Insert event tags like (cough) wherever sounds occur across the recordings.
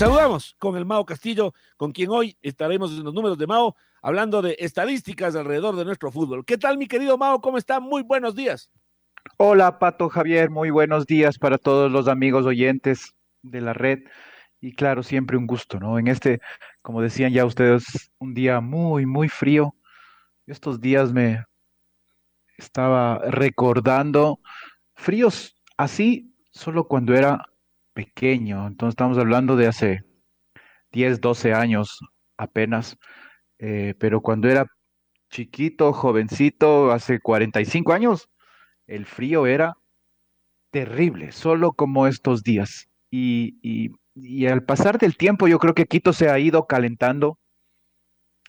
Saludamos con el Mao Castillo, con quien hoy estaremos en los números de Mao hablando de estadísticas alrededor de nuestro fútbol. ¿Qué tal, mi querido Mao? ¿Cómo está? Muy buenos días. Hola, Pato Javier, muy buenos días para todos los amigos oyentes de la red. Y claro, siempre un gusto, ¿no? En este, como decían ya ustedes, un día muy, muy frío. Estos días me estaba recordando fríos así solo cuando era pequeño. Entonces estamos hablando de hace 10, 12 años apenas. Eh, pero cuando era chiquito, jovencito, hace 45 años, el frío era terrible, solo como estos días. Y, y- y al pasar del tiempo, yo creo que Quito se ha ido calentando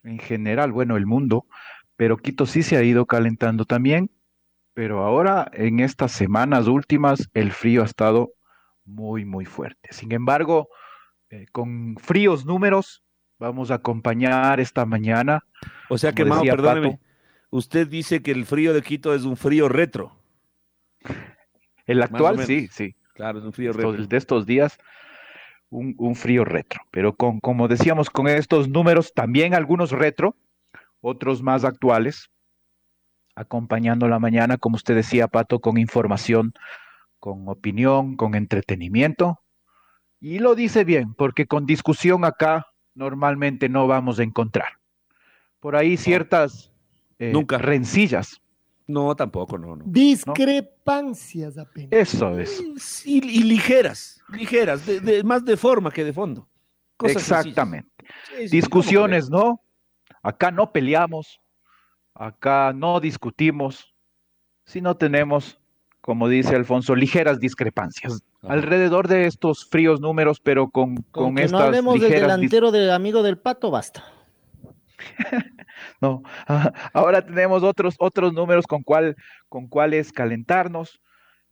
en general, bueno, el mundo, pero Quito sí se ha ido calentando también. Pero ahora, en estas semanas últimas, el frío ha estado muy, muy fuerte. Sin embargo, eh, con fríos números, vamos a acompañar esta mañana. O sea que, Mao, perdóneme, Pato. usted dice que el frío de Quito es un frío retro. El actual, sí, sí. Claro, es un frío retro. de estos días, un, un frío retro. Pero con, como decíamos, con estos números, también algunos retro, otros más actuales, acompañando la mañana, como usted decía, Pato, con información, con opinión, con entretenimiento. Y lo dice bien, porque con discusión acá normalmente no vamos a encontrar. Por ahí ciertas eh, Nunca. rencillas. No, tampoco, no, no. Discrepancias apenas. Eso es. Y, y ligeras, ligeras, de- de- más de forma que de fondo. Cosas. Exactamente. Sí, sí, Discusiones, ¿no? Acá no peleamos, acá no discutimos, sino tenemos, como dice Alfonso, ligeras discrepancias Ajá. alrededor de estos fríos números, pero con, Con, con que estas no hablemos del delantero de amigo del pato, basta. (laughs) No, ahora tenemos otros, otros números con, cuál, con cuáles calentarnos,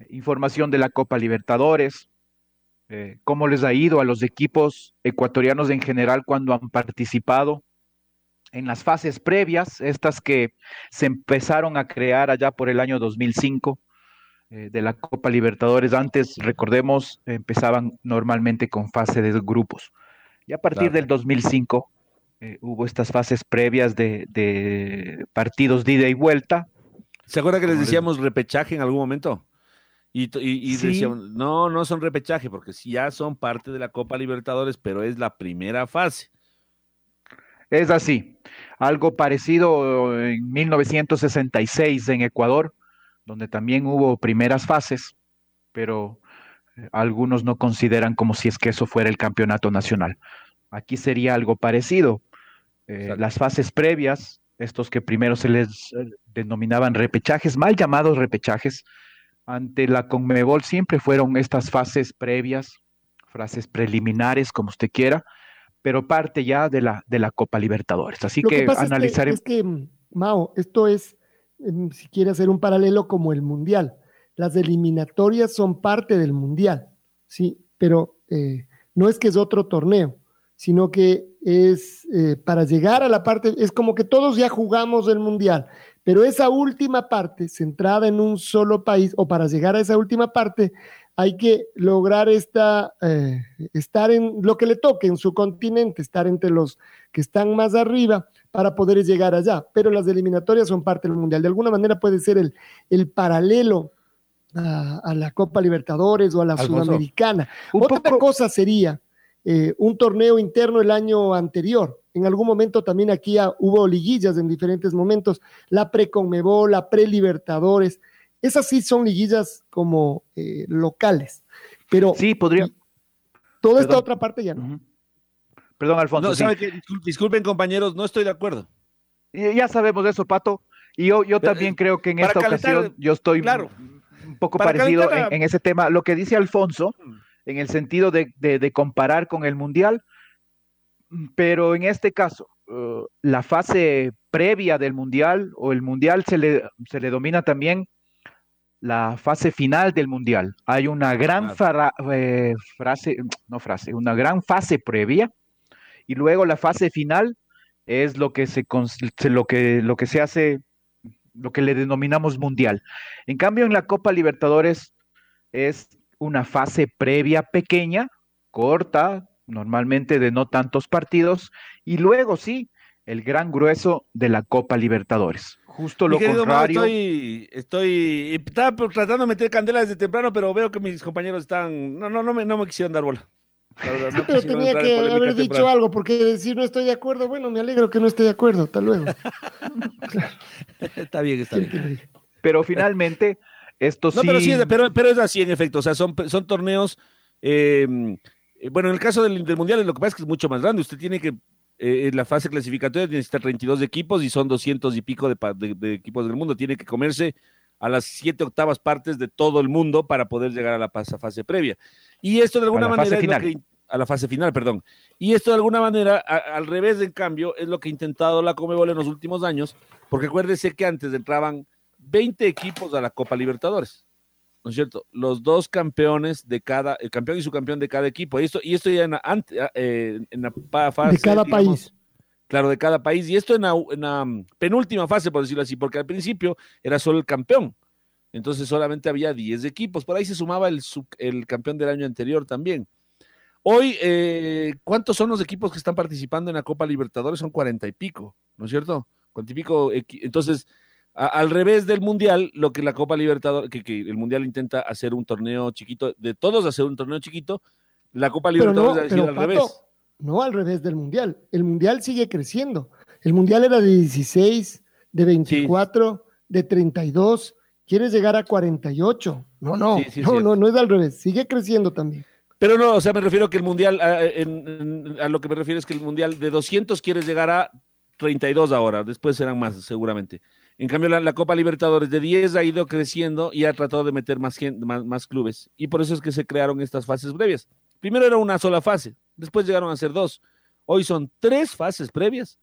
información de la Copa Libertadores, eh, cómo les ha ido a los equipos ecuatorianos en general cuando han participado en las fases previas, estas que se empezaron a crear allá por el año 2005 eh, de la Copa Libertadores. Antes, recordemos, empezaban normalmente con fase de grupos. Y a partir Claro. del 2005 eh, hubo estas fases previas de, de partidos de ida y vuelta. ¿Se acuerda que les decíamos repechaje en algún momento? Y, y- y Sí. decíamos, no, no son repechaje, porque sí ya son parte de la Copa Libertadores, pero es la primera fase. Es así. Algo parecido en 1966 en Ecuador, donde también hubo primeras fases, pero eh, algunos no consideran como si es que eso fuera el campeonato nacional. Aquí sería algo parecido. Eh, las fases previas, estos que primero se les eh, denominaban repechajes, mal llamados repechajes, ante la Conmebol siempre fueron estas fases previas, fases preliminares, como usted quiera, pero parte ya de la, de la Copa Libertadores. Así Lo que, que pasa es que- analizaremos. es que, Mao, esto es, si quiere hacer un paralelo como el Mundial. Las eliminatorias son parte del Mundial, sí, pero eh, no es que es otro torneo, sino que es eh, para llegar a la parte, es como que todos ya jugamos el Mundial, pero esa última parte, centrada en un solo país, o para llegar a esa última parte, hay que lograr esta, eh, estar en lo que le toque en su continente, estar entre los que están más arriba para poder llegar allá. Pero las eliminatorias son parte del Mundial. De alguna manera puede ser el, el paralelo a, a la Copa Libertadores o a la Alfonso, Sudamericana. Otra poco- cosa sería eh, un torneo interno el año anterior, En algún momento también aquí hubo liguillas en diferentes momentos, la pre-Conmebol, la pre-Libertadores. Esas sí son liguillas como eh, locales, pero sí podría. Toda esta otra parte ya no. Perdón, Alfonso. No, disculpen, compañeros, no estoy de acuerdo. Ya sabemos eso, Pato. Y yo, yo también creo que en esta ocasión yo estoy claro, un poco parecido en, ese tema. Lo que dice Alfonso, en el sentido de, comparar con el Mundial, pero en este caso, uh, la fase previa del Mundial o el Mundial se le, se le domina también la fase final del Mundial. Hay una gran eh, frase, no frase, una gran fase previa y luego la fase final es lo que se, lo que, lo que se hace lo que le denominamos mundial. En cambio, en la Copa Libertadores es una fase previa pequeña, corta, normalmente de no tantos partidos, y luego sí, el gran grueso de la Copa Libertadores. Justo lo contrario. estoy, estoy, estaba tratando de meter candela desde temprano, pero veo que mis compañeros están, no, no, no me, no me quisieron dar bola. pero (laughs) tenía que haber dicho algo, porque decir no estoy de acuerdo, bueno, me alegro que no esté de acuerdo, hasta luego. (laughs) está bien, está bien. Pero finalmente, esto sí... pero, sí pero, pero, es así en efecto, o sea, son, son torneos, em, eh, bueno, en el caso del, Mundial lo que pasa es que es mucho más grande, usted tiene que, eh, en la fase clasificatoria necesita 32 equipos y son 200 y pico de, de equipos del mundo, tiene que comerse a las siete octavas partes de todo el mundo para poder llegar a la fase previa. Y esto de alguna manera es lo que, a la fase final, perdón. Y esto de alguna manera, al revés, en cambio, es lo que ha intentado la Comebol en los últimos años, porque acuérdese que antes entraban 20 equipos a la Copa Libertadores. ¿No es cierto? Los dos campeones de cada, el campeón y su campeón de cada equipo. Y esto, y esto ya en, la, eh, en la fase. De cada país. Claro, de cada país. Y esto en la, penúltima fase, por decirlo así, porque al principio era solo el campeón. Entonces solamente había 10 equipos. Por ahí se sumaba el, el campeón del año anterior también. Hoy, eh, ¿cuántos son los equipos que están participando en la Copa Libertadores? Son cuarenta y pico, ¿no es cierto? Cuarenta y pico. Entonces, al revés del Mundial, lo que la Copa Libertadores, que, el Mundial intenta hacer un torneo chiquito, de todos hacer un torneo chiquito, la Copa Libertadores no, al revés. No al revés del Mundial. El Mundial sigue creciendo. El Mundial era de 16, de 24, de 32. Quieres llegar a 48. No, no, no, no, no es al revés. Sigue creciendo también. Pero no, o sea, me refiero que el Mundial, a, lo que me refiero es que el Mundial de 200 quieres llegar a 32 ahora, después serán más seguramente. En cambio, la, Copa Libertadores de 10 ha ido creciendo y ha tratado de meter más, más, más, clubes. Y por eso es que se crearon estas fases previas. Primero era una sola fase, después llegaron a ser dos. Hoy son tres fases previas,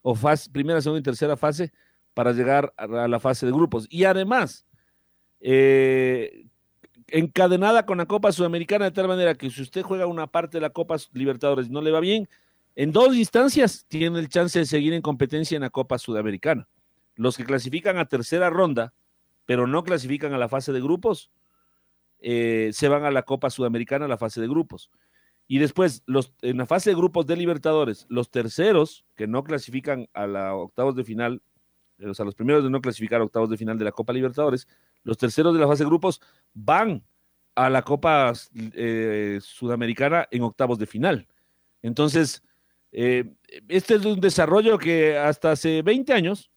o fase, primera, segunda y tercera fase, para llegar a la fase de grupos. Y además, eh, encadenada con la Copa Sudamericana de tal manera que si usted juega una parte de la Copa Libertadores y no le va bien, en dos instancias tiene el chance de seguir en competencia en la Copa Sudamericana. Los que clasifican a tercera ronda, pero no clasifican a la fase de grupos, eh, se van a la Copa Sudamericana, a la fase de grupos. Y después, en la fase de grupos de Libertadores, los terceros que no clasifican a la octavos de final, o sea, los primeros de no clasificar a octavos de final de la Copa Libertadores, los terceros de la fase de grupos van a la Copa eh, Sudamericana en octavos de final. Entonces, eh, este es un desarrollo que hasta hace 20 años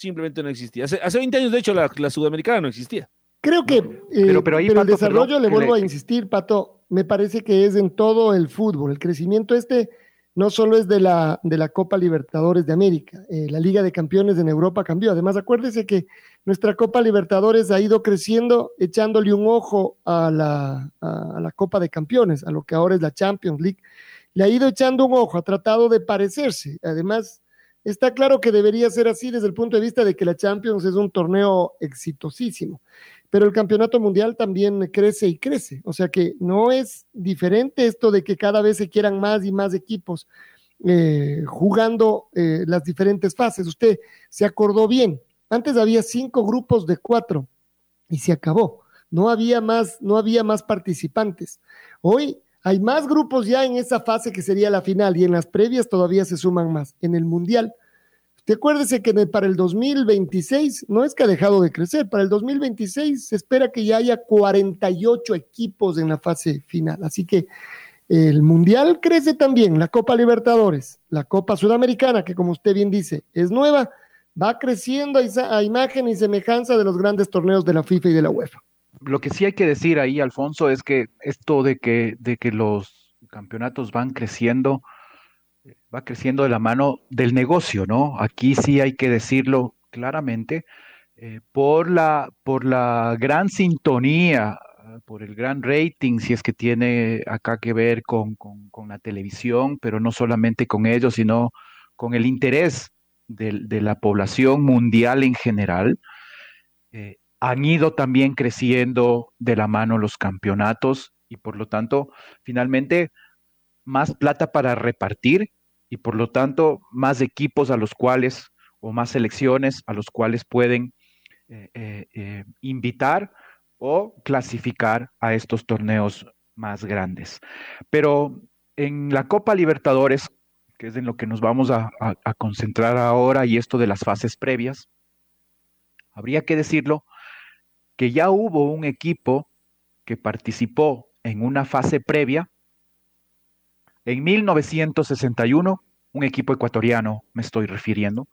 simplemente no existía. Hace, hace 20 años, de hecho, la, Sudamericana no existía. Creo que eh, pero, el desarrollo, le vuelvo a insistir, Pato, me parece que es en todo el fútbol. El crecimiento este no solo es de la, de la Copa Libertadores de América, eh, la Liga de Campeones en Europa cambió. Además, acuérdese que nuestra Copa Libertadores ha ido creciendo, echándole un ojo a la, a, la Copa de Campeones, a lo que ahora es la Champions League. Le ha ido echando un ojo, ha tratado de parecerse. Además, está claro que debería ser así desde el punto de vista de que la Champions es un torneo exitosísimo pero el campeonato mundial también crece y crece. O sea que no es diferente esto de que cada vez se quieran más y más equipos eh, jugando eh, las diferentes fases. Usted se acordó bien. Antes había cinco grupos de cuatro y se acabó. No había más, no había más participantes. Hoy hay más grupos ya en esa fase que sería la final y en las previas todavía se suman más. En el mundial acuérdese que para el 2026 no es que ha dejado de crecer, para el 2026 se espera que ya haya 48 equipos en la fase final. Así que El Mundial crece también, la Copa Libertadores, la Copa Sudamericana, que como usted bien dice, es nueva, va creciendo a imagen y semejanza de los grandes torneos de la FIFA y de la UEFA. Lo que sí hay que decir ahí, Alfonso, es que esto de que, de que los campeonatos van creciendo, va creciendo de la mano del negocio, ¿no? Aquí sí hay que decirlo claramente, eh, por, la, por la gran sintonía por el gran rating, si es que tiene acá que ver con, la televisión, pero no solamente con ello, sino con el interés de, la población mundial en general. Eh, han ido también creciendo de la mano los campeonatos y por lo tanto, finalmente, más plata para repartir y por lo tanto, más equipos a los cuales o más selecciones a los cuales pueden eh, eh, invitar o clasificar a estos torneos más grandes. Pero en la Copa Libertadores, que es en lo que nos vamos a, concentrar ahora, y esto de las fases previas, habría que decirlo, que ya hubo un equipo que participó en una fase previa en 1961, un equipo ecuatoriano, me estoy refiriendo,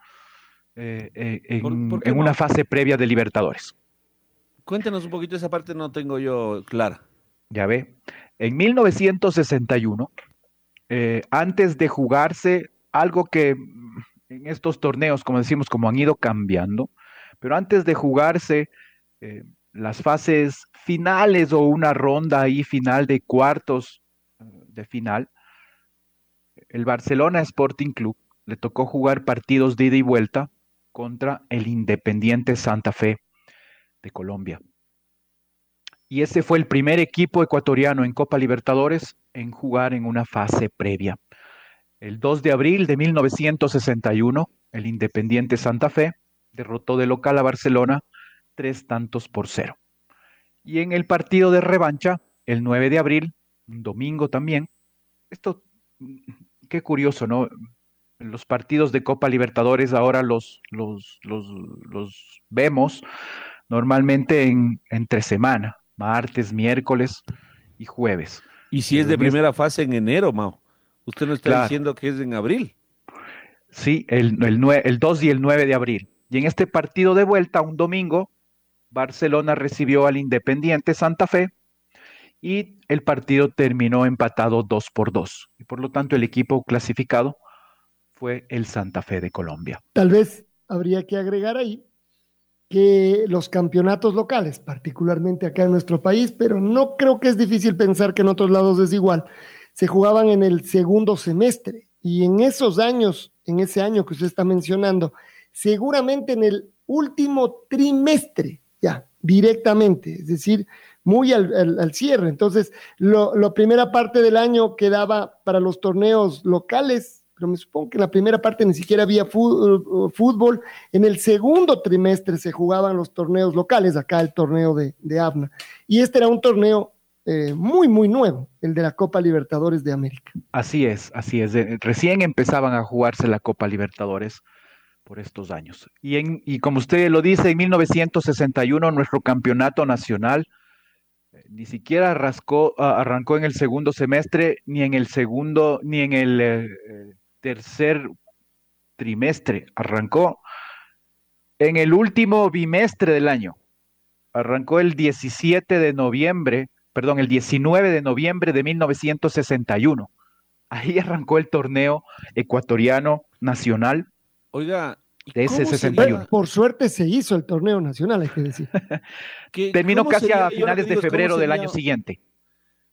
eh, eh, en una fase previa de Libertadores. Cuéntenos un poquito esa parte, no tengo yo clara. Ya ve, en 1961, eh, antes de jugarse algo que en estos torneos, como decimos, como han ido cambiando, pero antes de jugarse eh, las fases finales o una ronda ahí final de cuartos de final, el Barcelona Sporting Club le tocó jugar partidos de ida y vuelta contra el Independiente Santa Fe de Colombia. Y ese fue el primer equipo ecuatoriano en Copa Libertadores en jugar en una fase previa. El 2 de abril de 1961, el Independiente Santa Fe derrotó de local a Barcelona tres tantos por cero. Y en el partido de revancha, el 9 de abril, un domingo también, esto, qué curioso, ¿no? Los partidos de Copa Libertadores ahora los, los, los vemos normalmente en, entre semana, martes, miércoles y jueves. Y si es de primera fase en enero, Mao. Usted no está diciendo que es en abril. Sí, el, el, el 2 y el 9 de abril. Y en este partido de vuelta, un domingo, Barcelona recibió al Independiente Santa Fe y el partido terminó empatado 2 por 2. Y por lo tanto, el equipo clasificado fue el Santa Fe de Colombia. Tal vez habría que agregar ahí que los campeonatos locales, particularmente acá en nuestro país, pero no creo que es difícil pensar que en otros lados es igual, se jugaban en el segundo semestre y en esos años, en ese año que usted está mencionando, seguramente en el último trimestre, ya, directamente, es decir, muy al, cierre. Entonces, la primera parte del año quedaba para los torneos locales pero me supongo que en la primera parte ni siquiera había uh, fútbol. En el segundo trimestre se jugaban los torneos locales, acá el torneo de, de ABNA. Y este era un torneo eh, muy, muy nuevo, el de la Copa Libertadores de América. Así es, así es. Recién empezaban a jugarse la Copa Libertadores por estos años. Y, en, y como usted lo dice, en 1961 nuestro campeonato nacional eh, ni siquiera rascó, arrancó en el segundo semestre, ni en el segundo, ni en el eh, tercer trimestre, arrancó en el último bimestre del año. Arrancó el 17 de noviembre, perdón, el 19 de noviembre de 1961. Ahí (laughs) arrancó el torneo ecuatoriano nacional. Oiga, de ese 61. Por suerte se hizo el torneo nacional, hay que decir. (laughs) Terminó casi a finales de febrero del año siguiente.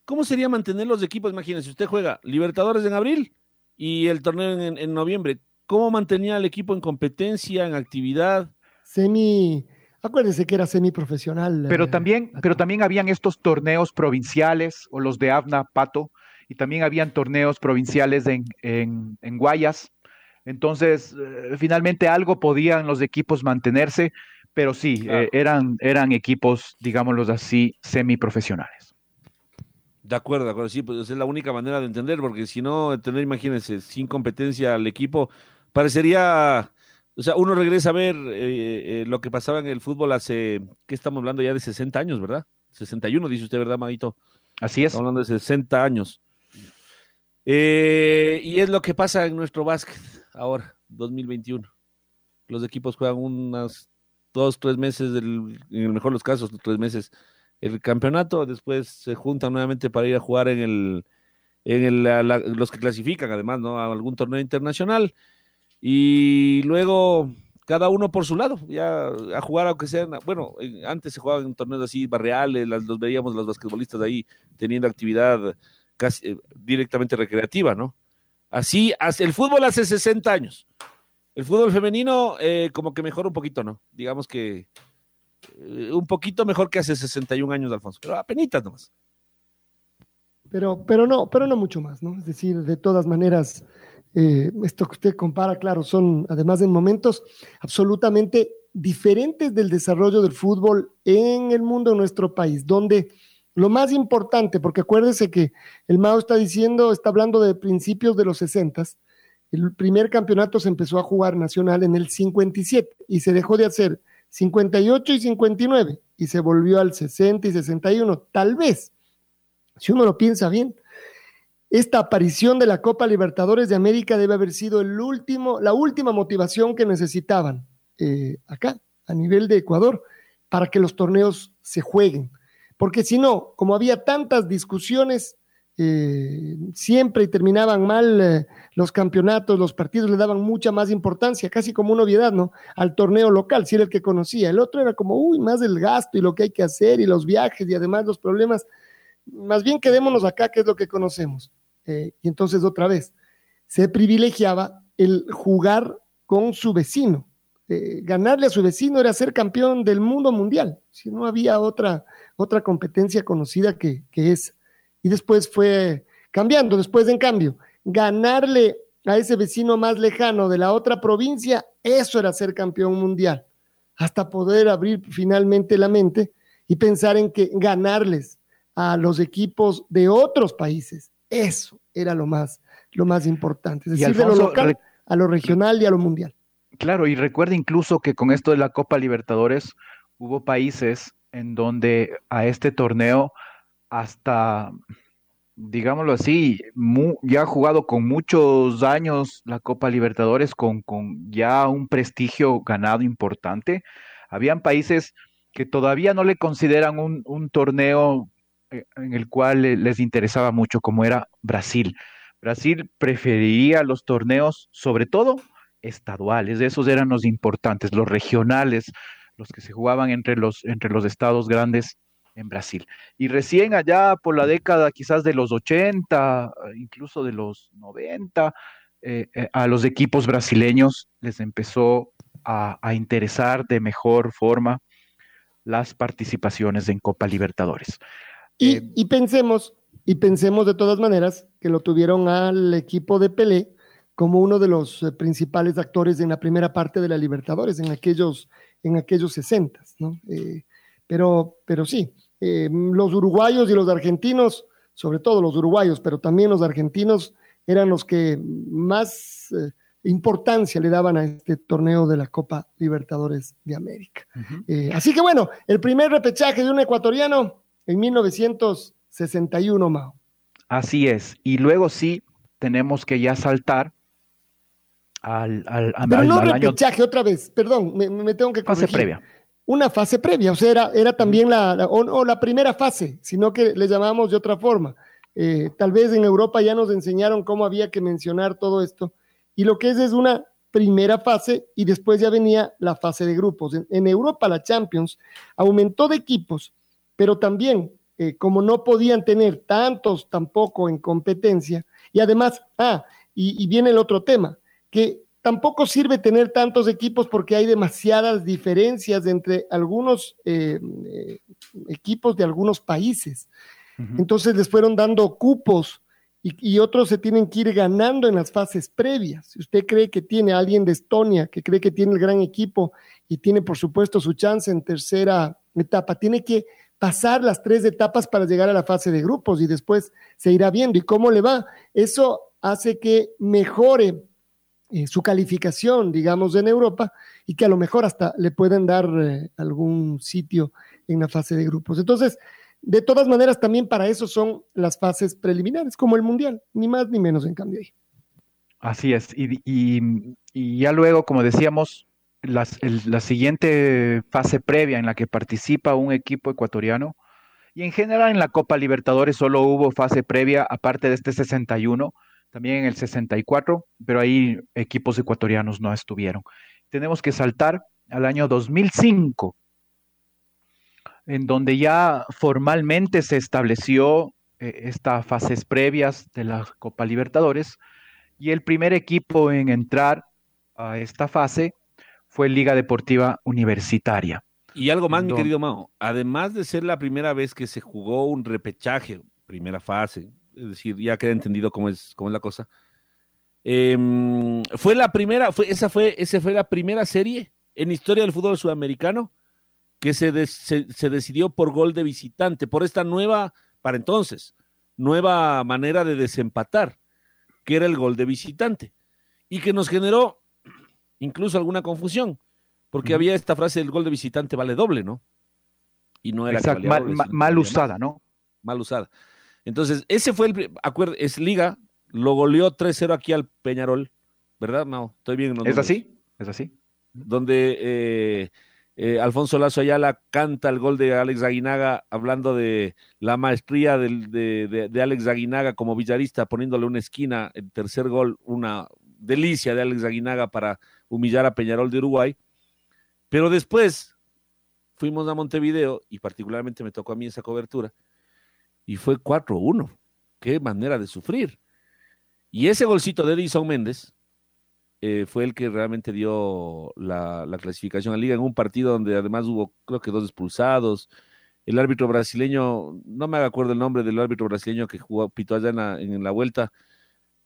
¿Cómo sería mantener los equipos? Imagínense, usted juega Libertadores en abril, y el torneo en, noviembre. ¿Cómo mantenía al equipo en competencia, en actividad? Semi, acuérdese que era semiprofesional. Pero eh, también, pero también habían estos torneos provinciales o los de Avna, Pato, y también habían torneos provinciales en, en, Guayas. Entonces, eh, finalmente algo podían los equipos mantenerse, pero sí, eh, eran, eran equipos, digámoslos así, semiprofesionales. De acuerdo, de acuerdo, sí, pues es la única manera de entender, porque si no, tener, imagínense, sin competencia al equipo, parecería, o sea, uno regresa a ver eh, eh, lo que pasaba en el fútbol hace, ¿qué estamos hablando ya de 60 años, verdad? 61, dice usted, ¿verdad, Maguito? Así es. Estamos hablando de 60 años. Eh, y es lo que pasa en nuestro básquet ahora, 2021. Los equipos juegan unas dos, tres meses, del, en el mejor de los casos, tres meses el campeonato, después se juntan nuevamente para ir a jugar en el, en el, la- los que clasifican además, ¿no? A algún torneo internacional. Y luego cada uno por su lado, ya a jugar aunque sean, bueno, antes se jugaban en torneos así barriales, las, los veíamos los basquetbolistas ahí teniendo actividad casi eh, directamente recreativa, ¿no? Así, el fútbol hace 60 años. El fútbol femenino eh, como que mejora un poquito, ¿no? Digamos que eh, un poquito mejor que hace 61 años, Alfonso, pero apenitas nomás. Pero, pero no, pero no mucho más, ¿no? Es decir, de todas maneras, eh, esto que usted compara, claro, son además en momentos absolutamente diferentes del desarrollo del fútbol en el mundo, en nuestro país, donde lo más importante, porque acuérdese que el Mao está diciendo, está hablando de principios de los 60, el primer campeonato se empezó a jugar nacional en el 57 y se dejó de hacer 58 y 59 y se volvió al 60 y 61, tal vez si uno lo piensa bien, esta aparición de la Copa Libertadores de América debe haber sido el último, la última motivación que necesitaban eh, acá, a nivel de Ecuador, para que los torneos se jueguen. Porque si no, como había tantas discusiones, eh, siempre terminaban mal eh, los campeonatos, los partidos le daban mucha más importancia, casi como una obviedad, ¿no? Al torneo local, si era el que conocía. El otro era como, uy, más el gasto y lo que hay que hacer y los viajes y además los problemas más bien quedémonos acá, que es lo que conocemos. Eh, y entonces otra vez, se privilegiaba el jugar con su vecino. Eh, ganarle a su vecino era ser campeón del mundo mundial, si no había otra, otra competencia conocida que, que esa. Y después fue cambiando, después en cambio, ganarle a ese vecino más lejano de la otra provincia, eso era ser campeón mundial, hasta poder abrir finalmente la mente y pensar en que ganarles a los equipos de otros países. Eso era lo más, lo más importante. Es decir, de lo local a lo regional y a lo mundial. Claro, y recuerda incluso que con esto de la Copa Libertadores hubo países en donde a este torneo hasta, digámoslo así, ya ha jugado con muchos años la Copa Libertadores, con, con ya un prestigio ganado importante. Habían países que todavía no le consideran un, un torneo eh, en el cual le- les interesaba mucho, como era Brasil. Brasil preferiría los torneos, sobre todo estaduales, esos eran los importantes, los regionales, los que se jugaban entre los, entre los estados grandes en Brasil. Y recién allá por la década quizás de los 80, incluso de los 90, eh, eh, a los equipos brasileños les empezó a, a interesar de mejor forma las participaciones en Copa Libertadores. Y, Eh, y pensemos, y pensemos de todas maneras que lo tuvieron al equipo de Pelé como uno de los eh, principales actores en la primera parte de la Libertadores, en aquellos, en aquellos 60, ¿no? Eh, pero, pero sí, eh, los uruguayos y los argentinos, sobre todo los uruguayos, pero también los argentinos, eran los que más eh, importancia le daban a este torneo de la Copa Libertadores de América. Eh, así que bueno, el primer repechaje de un ecuatoriano en 1961, Mao. Así es. Y luego sí tenemos que ya saltar al, al, Pero no al año repechaje otra vez, perdón, me, me tengo que fase corregir. previa. Una fase previa, o sea, era, era también la, la- o, o la primera fase, sino que le llamamos de otra forma. Eh, tal vez en Europa ya nos enseñaron cómo había que mencionar todo esto. Y lo que es es una primera fase y después ya venía la fase de grupos. En, en Europa la Champions aumentó de equipos, pero también eh, como no podían tener tantos tampoco en competencia, y además, ah, y, y viene el otro tema, que tampoco sirve tener tantos equipos porque hay demasiadas diferencias entre algunos eh, eh, equipos de algunos países. Entonces les fueron dando cupos y, y otros se tienen que ir ganando en las fases previas. Si usted cree que tiene a alguien de Estonia, que cree que tiene el gran equipo y tiene por supuesto su chance en tercera etapa, tiene que pasar las tres etapas para llegar a la fase de grupos y después se irá viendo. ¿Y cómo le va? Eso hace que mejore eh, su calificación, digamos, en Europa y que a lo mejor hasta le pueden dar eh, algún sitio en la fase de grupos. Entonces, De todas maneras, también para eso son las fases preliminares, como el Mundial, ni más ni menos en cambio ahí. Así es, y, y- ya luego, como decíamos, las- la siguiente fase previa en la que participa un equipo ecuatoriano, y en general en la Copa Libertadores solo hubo fase previa, aparte de este 61, también en el 64, pero ahí equipos ecuatorianos no estuvieron. Tenemos que saltar al año 2005, en donde ya formalmente se estableció eh, estas fases previas de la Copa Libertadores, y el primer equipo en entrar a esta fase fue Liga Deportiva Universitaria. Y algo más, mi querido Mao. Además de ser la primera vez que se jugó un repechaje, primera fase, es decir, ya queda entendido cómo es, cómo es la cosa. em, fue la primera, fue, esa fue, esa fue la primera serie en historia del fútbol sudamericano que se, se, se decidió por gol de visitante, por esta nueva, para entonces, nueva manera de desempatar, que era el gol de visitante, y que nos generó incluso alguna confusión, porque había esta frase del gol de visitante vale doble, ¿no? Y no era Exacto, mal, doble, usada, ¿no? mal usada. Entonces, ese fue el, pri- acuer- es Liga, lo goleó 3-0 aquí al Peñarol, ¿verdad? No, estoy bien. ¿Es así? ¿Es así? Donde eh, eh, Alfonso Lazo Ayala canta el gol de Alex Aguinaga, hablando de la maestría del- de, de- de Alex Aguinaga como villarista, poniéndole una esquina, el tercer gol, una delicia de Alex Aguinaga para humillar a Peñarol de Uruguay. Pero después fuimos a Montevideo y particularmente me tocó a mí esa cobertura y fue 4-1. Qué manera de sufrir. Y ese golcito de Edison Méndez eh, fue el que realmente dio la, la clasificación a Liga en un partido donde además hubo, creo que dos expulsados. El árbitro brasileño, no me acuerdo el nombre del árbitro brasileño que jugó pitó allá en la, en la vuelta,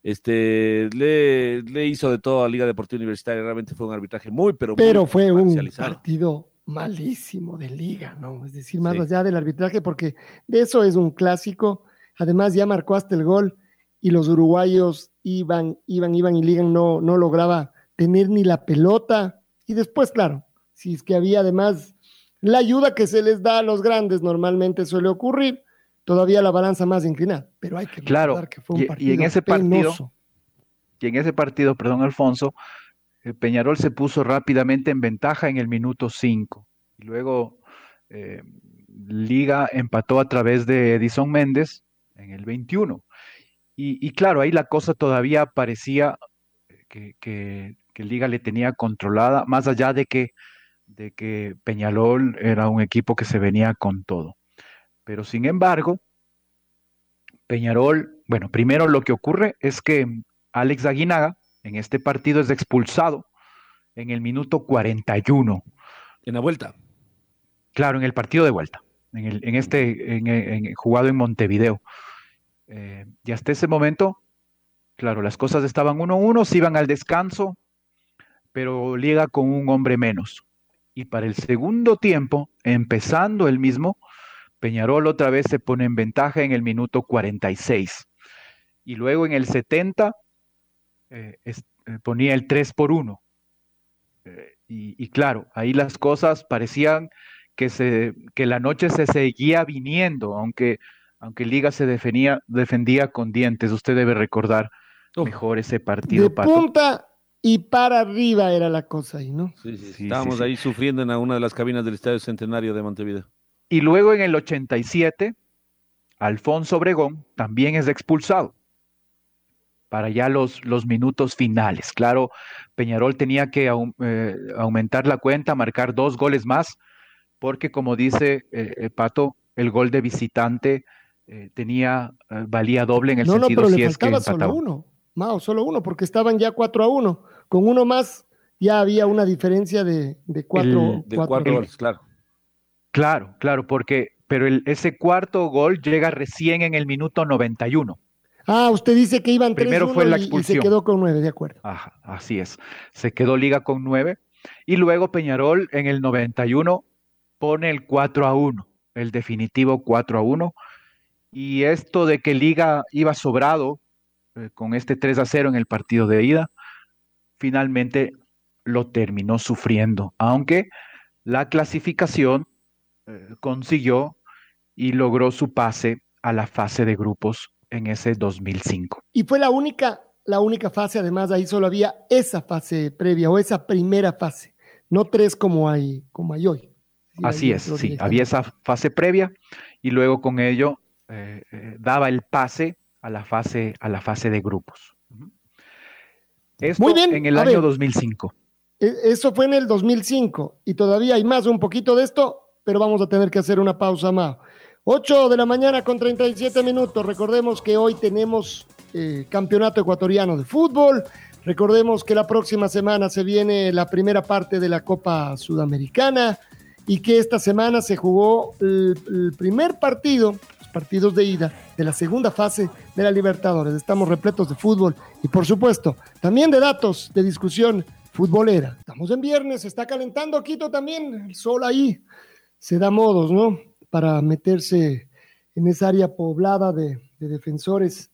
este, le, le hizo de todo a Liga Deportiva Universitaria. Realmente fue un arbitraje muy, pero, Pero muy fue un partido malísimo de liga, ¿no? Es decir, más Sí. allá del arbitraje, porque de eso es un clásico. Además, ya marcó hasta el gol y los uruguayos iban, iban, iban y Liga no, no lograba tener ni la pelota. Y después, claro, si es que había además la ayuda que se les da a los grandes, normalmente suele ocurrir, todavía la balanza más inclinada. Pero hay que Claro, que fue un y- y partido en ese partido-. Y en ese partido, perdón, Alfonso, Peñarol se puso rápidamente en ventaja en el minuto 5. Y luego eh, Liga empató a través de Edison Méndez en el 21. Y, claro, ahí la cosa todavía parecía que, que- Liga le tenía controlada, más allá de que, de que Peñarol era un equipo que se venía con todo. Pero sin embargo, Peñarol, bueno, primero lo que ocurre es que Alex Aguinaga en este partido es expulsado en el minuto 41. En la vuelta. Claro, en el partido de vuelta, en, el, en este, en, en- jugado en Montevideo. Eh, y hasta ese momento, claro, las cosas estaban 1-1, se iban al descanso, pero Liga con un hombre menos. Y para el segundo tiempo, empezando el mismo, Peñarol otra vez se pone en ventaja en el minuto 46. Y luego en el 70 eh, es- eh, ponía el 3 por 1. Eh, y, y claro, ahí las cosas parecían que, se, que la noche se seguía viniendo, aunque, aunque Liga se defendía, defendía con dientes. Usted debe recordar mejor ese partido, De Pato. punta y para arriba era la cosa ahí, ¿no? Sí, sí, Sí, Estábamos sí, sí. ahí sufriendo en una de las cabinas del Estadio Centenario de Montevideo. Y luego en el 87, Alfonso Obregón también es expulsado para ya los, los minutos finales. Claro, Peñarol tenía que au- eh, aumentar la cuenta, marcar dos goles más, porque como dice eh, eh, Pato, el gol de visitante eh, tenía, eh, valía doble en el no, no, sentido pero si le es que faltaba solo empataba. uno. Mao, solo uno, porque estaban ya 4 a 1. Con uno más ya había una diferencia de, de cuatro, El- De cuatro goles, claro. Claro, claro, porque, pero el- ese cuarto gol llega recién en el minuto 91. Ah, usted dice que iban 3 Primero fue la y, y se expulsión. quedó con 9, de acuerdo. Ajá, así es. Se quedó Liga con nueve. Y luego Peñarol en el 91 pone el 4 a 1, el definitivo 4 a 1. Y esto de que Liga iba sobrado eh, con este 3 a 0 en el partido de ida, finalmente lo terminó sufriendo. Aunque la clasificación eh, consiguió y logró su pase a la fase de grupos en ese 2005. Y fue la única, la única fase, además ahí solo había esa fase previa o esa primera fase, no tres como hay, como hay hoy. Así es, sí, había esa fase previa y luego con ello eh, eh, daba el pase a la fase, a la fase de grupos. Esto Muy bien. en el año 2005. E, eso fue en el 2005 y todavía hay más, un poquito de esto, pero vamos a tener que hacer una pausa más. 8 de la mañana con 37 minutos. Recordemos que hoy tenemos eh, campeonato ecuatoriano de fútbol. Recordemos que la próxima semana se viene la primera parte de la Copa Sudamericana y que esta semana se jugó el primer partido partidos de ida de la segunda fase de la Libertadores. Estamos repletos de fútbol y por supuesto también de datos de discusión futbolera. Estamos en viernes, está calentando Quito también, el sol ahí se da modos, ¿no? Para meterse en esa área poblada de, defensores,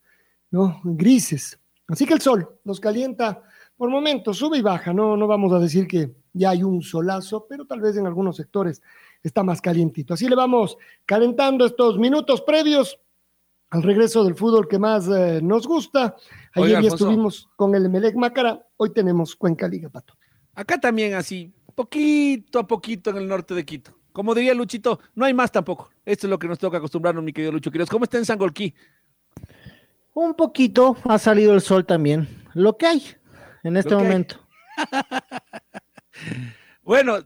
¿no? Grises. Así que el sol nos calienta por momentos, sube y baja, ¿no? No vamos a decir que ya hay un solazo, pero tal vez en algunos sectores está más calientito. Así le vamos calentando estos minutos previos al regreso del fútbol que más eh, nos gusta. Ayer ya estuvimos con el Melec Mácara, hoy tenemos Cuenca Liga, Pato. Acá también así, poquito a poquito en el norte de Quito. Como diría Luchito, no hay más tampoco. Esto es lo que nos toca acostumbrarnos, mi querido Lucho Quiroz. ¿Cómo está en Sangolquí? Un poquito, ha salido el sol también. Lo que hay en este momento. (laughs) bueno,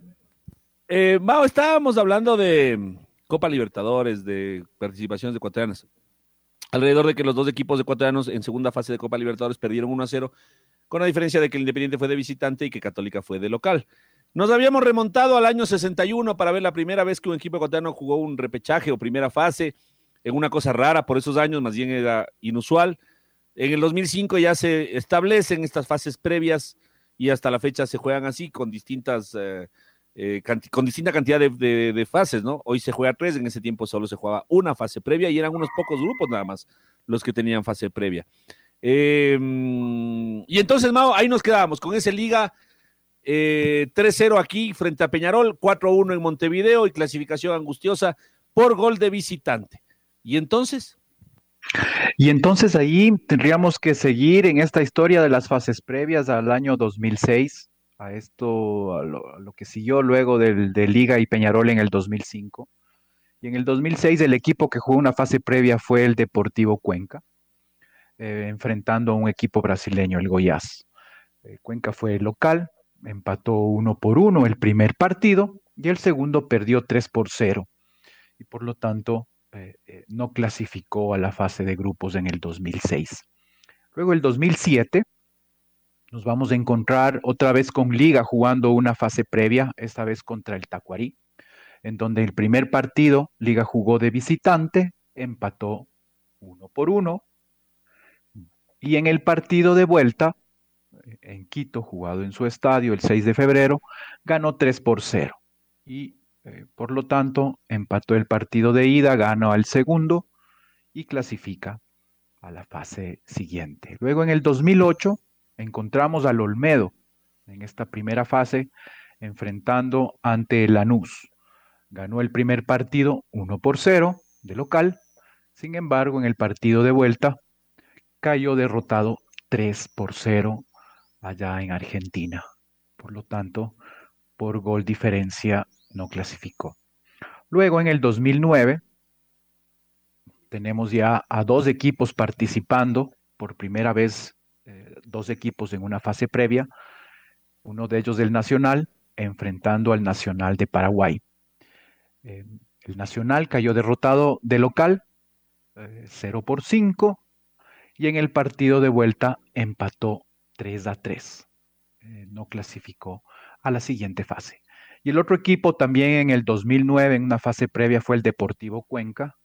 eh, Mao, estábamos hablando de Copa Libertadores, de participaciones de ecuatorianas. Alrededor de que los dos equipos ecuatorianos en segunda fase de Copa Libertadores perdieron 1 a 0, con la diferencia de que el Independiente fue de visitante y que Católica fue de local. Nos habíamos remontado al año 61 para ver la primera vez que un equipo ecuatoriano jugó un repechaje o primera fase en una cosa rara por esos años, más bien era inusual. En el 2005 ya se establecen estas fases previas y hasta la fecha se juegan así con distintas eh, eh, con distinta cantidad de, fases, ¿no? Hoy se juega tres, en ese tiempo solo se jugaba una fase previa y eran unos pocos grupos nada más los que tenían fase previa. Em, y entonces, Mao, ahí nos quedábamos con ese liga 3-0 eh, aquí frente a Peñarol, 4-1 en Montevideo y clasificación angustiosa por gol de visitante. ¿Y entonces? Y entonces ahí tendríamos que seguir en esta historia de las fases previas al año 2006 a esto, a lo, que siguió luego del, de Liga y Peñarol en el 2005. Y en el 2006 el equipo que jugó una fase previa fue el Deportivo Cuenca, eh, enfrentando a un equipo brasileño, el Goiás. Eh, Cuenca fue local, empató uno por uno el primer partido y el segundo perdió 3 por 0. Y por lo tanto eh, no clasificó a la fase de grupos en el 2006. Luego el 2007 nos vamos a encontrar otra vez con Liga jugando una fase previa, esta vez contra el Tacuarí, en donde el primer partido Liga jugó de visitante, empató uno por uno, y en el partido de vuelta, en Quito, jugado en su estadio el 6 de febrero, ganó 3 por 0. Y eh, por lo tanto, empató el partido de ida, ganó al segundo y clasifica a la fase siguiente. Luego en el 2008 encontramos al Olmedo en esta primera fase enfrentando ante Lanús. Ganó el primer partido 1 por 0 de local, sin embargo en el partido de vuelta cayó derrotado 3 por 0 allá en Argentina. Por lo tanto, por gol diferencia no clasificó. Luego en el 2009 tenemos ya a dos equipos participando por primera vez eh, dos equipos en una fase previa, uno de ellos del Nacional, enfrentando al Nacional de Paraguay. Eh, el Nacional cayó derrotado de local, 0 eh, por 5, y en el partido de vuelta empató 3 a 3. no clasificó a la siguiente fase. Y el otro equipo también en el 2009, en una fase previa, fue el Deportivo Cuenca,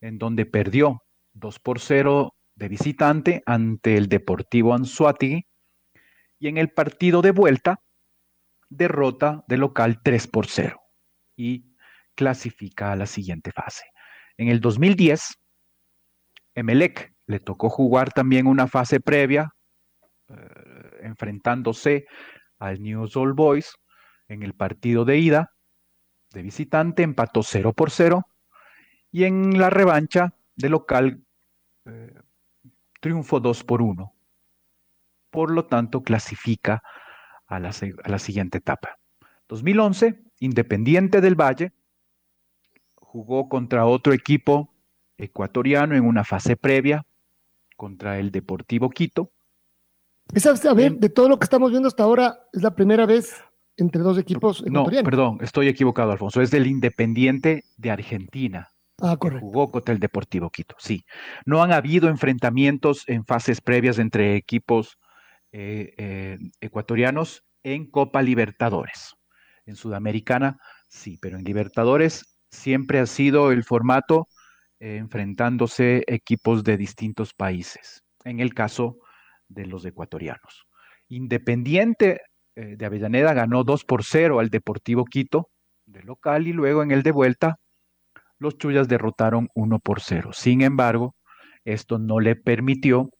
en donde perdió 2 por 0 de visitante ante el Deportivo Anzuategui y en el partido de vuelta derrota de local 3 por 0 y clasifica a la siguiente fase. En el 2010, Emelec le tocó jugar también una fase previa eh, enfrentándose al News All Boys en el partido de ida de visitante, empató 0 por 0 Y en la revancha de local, eh, triunfo 2 por 1. Por lo tanto, clasifica a la, a la siguiente etapa. 2011, Independiente del Valle jugó contra otro equipo ecuatoriano en una fase previa contra el Deportivo Quito. Esa, a ver, de todo lo que estamos viendo hasta ahora, es la primera vez entre dos equipos ecuatorianos. No, perdón, estoy equivocado, Alfonso. Es del Independiente de Argentina. Ah, correcto. Jugó contra el Deportivo Quito, sí. No han habido enfrentamientos en fases previas entre equipos eh, eh, ecuatorianos en Copa Libertadores. En Sudamericana, sí, pero en Libertadores siempre ha sido el formato eh, enfrentándose equipos de distintos países. En el caso de los ecuatorianos. Independiente de Avellaneda ganó 2 por 0 al Deportivo Quito de local y luego en el de vuelta los Chuyas derrotaron 1 por 0. Sin embargo, esto no le permitió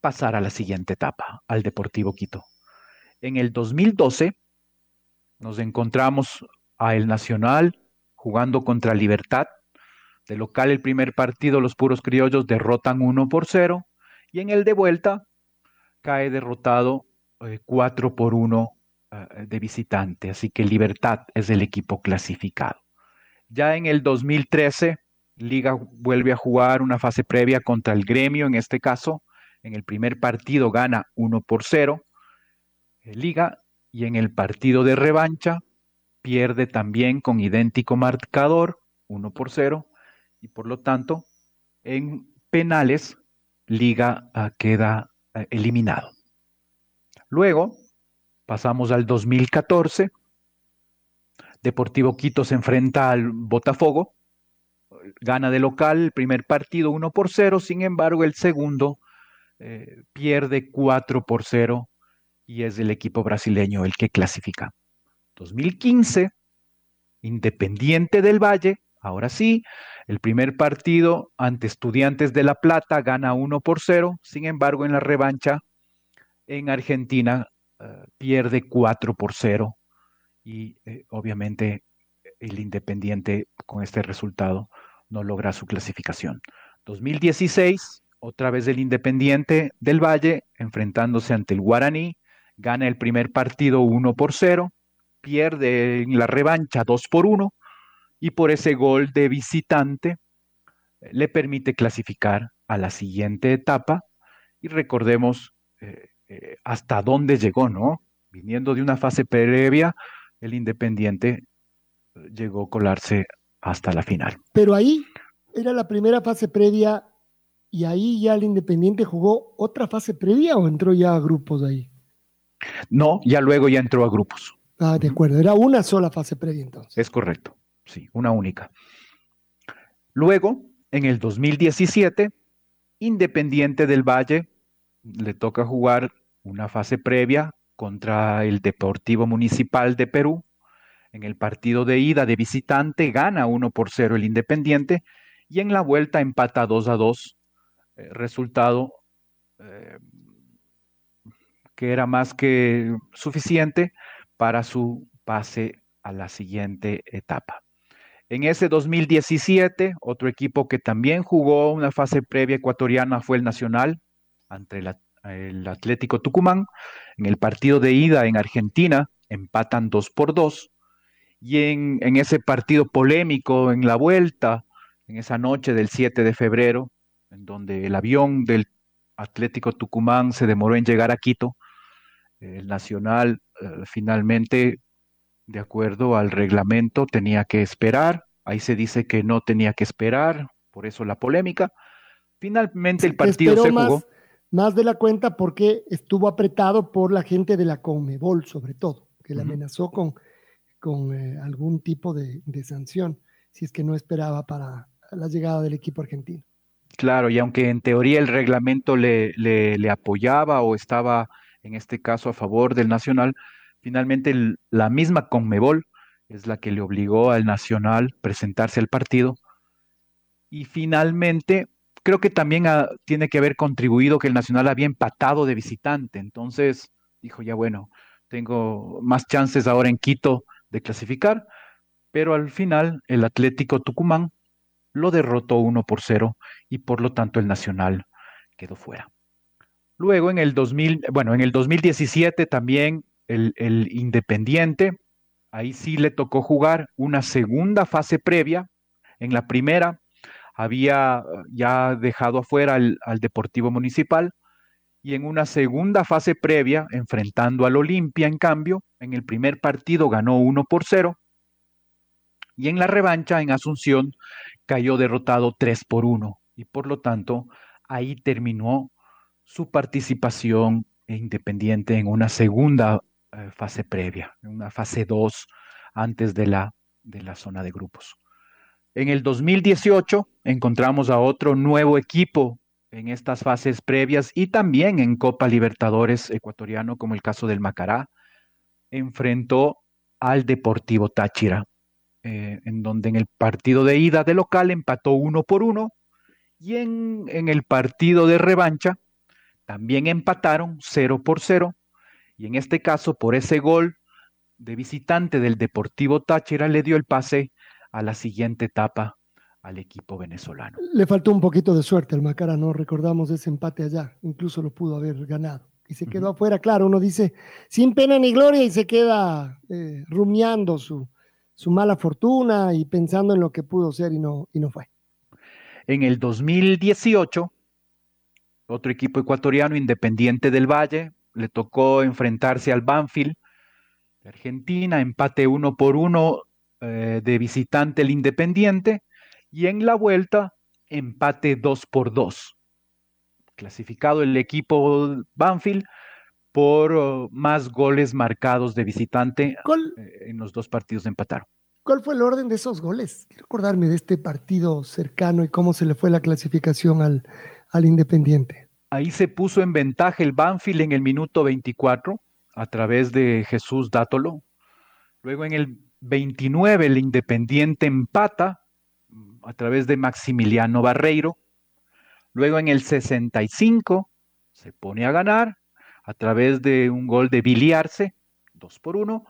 pasar a la siguiente etapa, al Deportivo Quito. En el 2012 nos encontramos a El Nacional jugando contra Libertad. De local el primer partido los puros criollos derrotan 1 por 0 y en el de vuelta cae derrotado 4 eh, por 1 eh, de visitante. Así que Libertad es el equipo clasificado. Ya en el 2013, Liga vuelve a jugar una fase previa contra el gremio, en este caso, en el primer partido gana 1 por 0, eh, Liga, y en el partido de revancha pierde también con idéntico marcador, 1 por 0, y por lo tanto, en penales, Liga ah, queda ah, eliminado. Luego, pasamos al 2014, Deportivo Quito se enfrenta al Botafogo, gana de local el primer partido 1 por 0, sin embargo el segundo eh, pierde 4 por 0 y es el equipo brasileño el que clasifica. 2015, Independiente del Valle, ahora sí, el primer partido ante Estudiantes de La Plata gana 1 por 0, sin embargo en la revancha en Argentina eh, pierde 4 por 0 y eh, obviamente el Independiente con este resultado no logra su clasificación. 2016, otra vez el Independiente del Valle enfrentándose ante el Guaraní, gana el primer partido 1 por 0, pierde en la revancha 2 por 1 y por ese gol de visitante eh, le permite clasificar a la siguiente etapa y recordemos eh, hasta dónde llegó, ¿no? Viniendo de una fase previa el Independiente eh, llegó a colarse hasta la final. Pero ahí era la primera fase previa y ahí ya el Independiente jugó otra fase previa o entró ya a grupos ahí. No, ya luego ya entró a grupos. Ah, de acuerdo, era una sola fase previa entonces. Es correcto, sí, una única. Luego, en el 2017, Independiente del Valle le toca jugar una fase previa contra el Deportivo Municipal de Perú. En el partido de ida de visitante gana 1 por 0 el Independiente y en la vuelta empata 2 a 2, eh, resultado eh, que era más que suficiente para su pase a la siguiente etapa. En ese 2017, otro equipo que también jugó una fase previa ecuatoriana fue el Nacional ante el Atlético Tucumán. En el partido de ida en Argentina empatan 2 por 2. Y en, en, ese partido polémico en la vuelta, en esa noche del 7 de febrero, en donde el avión del Atlético Tucumán se demoró en llegar a Quito, el Nacional eh, finalmente, de acuerdo al reglamento, tenía que esperar. Ahí se dice que no tenía que esperar, por eso la polémica. Finalmente el partido se jugó más de la cuenta porque estuvo apretado por la gente de la Conmebol, sobre todo, que le amenazó con, con eh, algún tipo de, sanción, si es que no esperaba para la llegada del equipo argentino. Claro, y aunque en teoría el reglamento le, le, apoyaba o estaba en este caso a favor del Nacional, finalmente la misma Conmebol es la que le obligó al Nacional presentarse al partido y finalmente creo que también ah, tiene que haber contribuido que el Nacional había empatado de visitante. Entonces dijo, ya bueno, tengo más chances ahora en Quito de clasificar. Pero al final el Atlético Tucumán lo derrotó 1 por 0 y por lo tanto el Nacional quedó fuera. Luego en el 2000, bueno, en el 2017 también el, Independiente, ahí sí le tocó jugar una segunda fase previa. En la primera había ya dejado afuera al, Deportivo Municipal y en una segunda fase previa, enfrentando al Olimpia, en cambio, en el primer partido ganó 1 por 0 y en la revancha en Asunción cayó derrotado 3 por 1 y por lo tanto ahí terminó su participación independiente en una segunda eh, fase previa, una fase 2 antes de la, de la zona de grupos. En el 2018 encontramos a otro nuevo equipo en estas fases previas y también en Copa Libertadores ecuatoriano, como el caso del Macará, enfrentó al Deportivo Táchira, eh, en donde en el partido de ida de local empató uno por uno y en, en el partido de revancha también empataron cero por cero y en este caso por ese gol de visitante del Deportivo Táchira le dio el pase a la siguiente etapa al equipo venezolano. Le faltó un poquito de suerte al Macara, no recordamos ese empate allá, incluso lo pudo haber ganado y se quedó afuera. Claro, uno dice sin pena ni gloria y se queda eh, rumiando su, su mala fortuna y pensando en lo que pudo ser y no, y no fue. En el 2018, otro equipo ecuatoriano, Independiente del Valle, le tocó enfrentarse al Banfield de Argentina, empate uno por uno eh, de visitante el Independiente, y en la vuelta, empate dos por dos. Clasificado el equipo Banfield por uh, más goles marcados de visitante eh, en los dos partidos de empataron. ¿Cuál fue el orden de esos goles? Quiero acordarme de este partido cercano y cómo se le fue la clasificación al, al Independiente. Ahí se puso en ventaja el Banfield en el minuto 24 a través de Jesús Dátolo. Luego en el 29 el Independiente empata a través de Maximiliano Barreiro. Luego en el 65 se pone a ganar a través de un gol de Biliarse, dos por uno,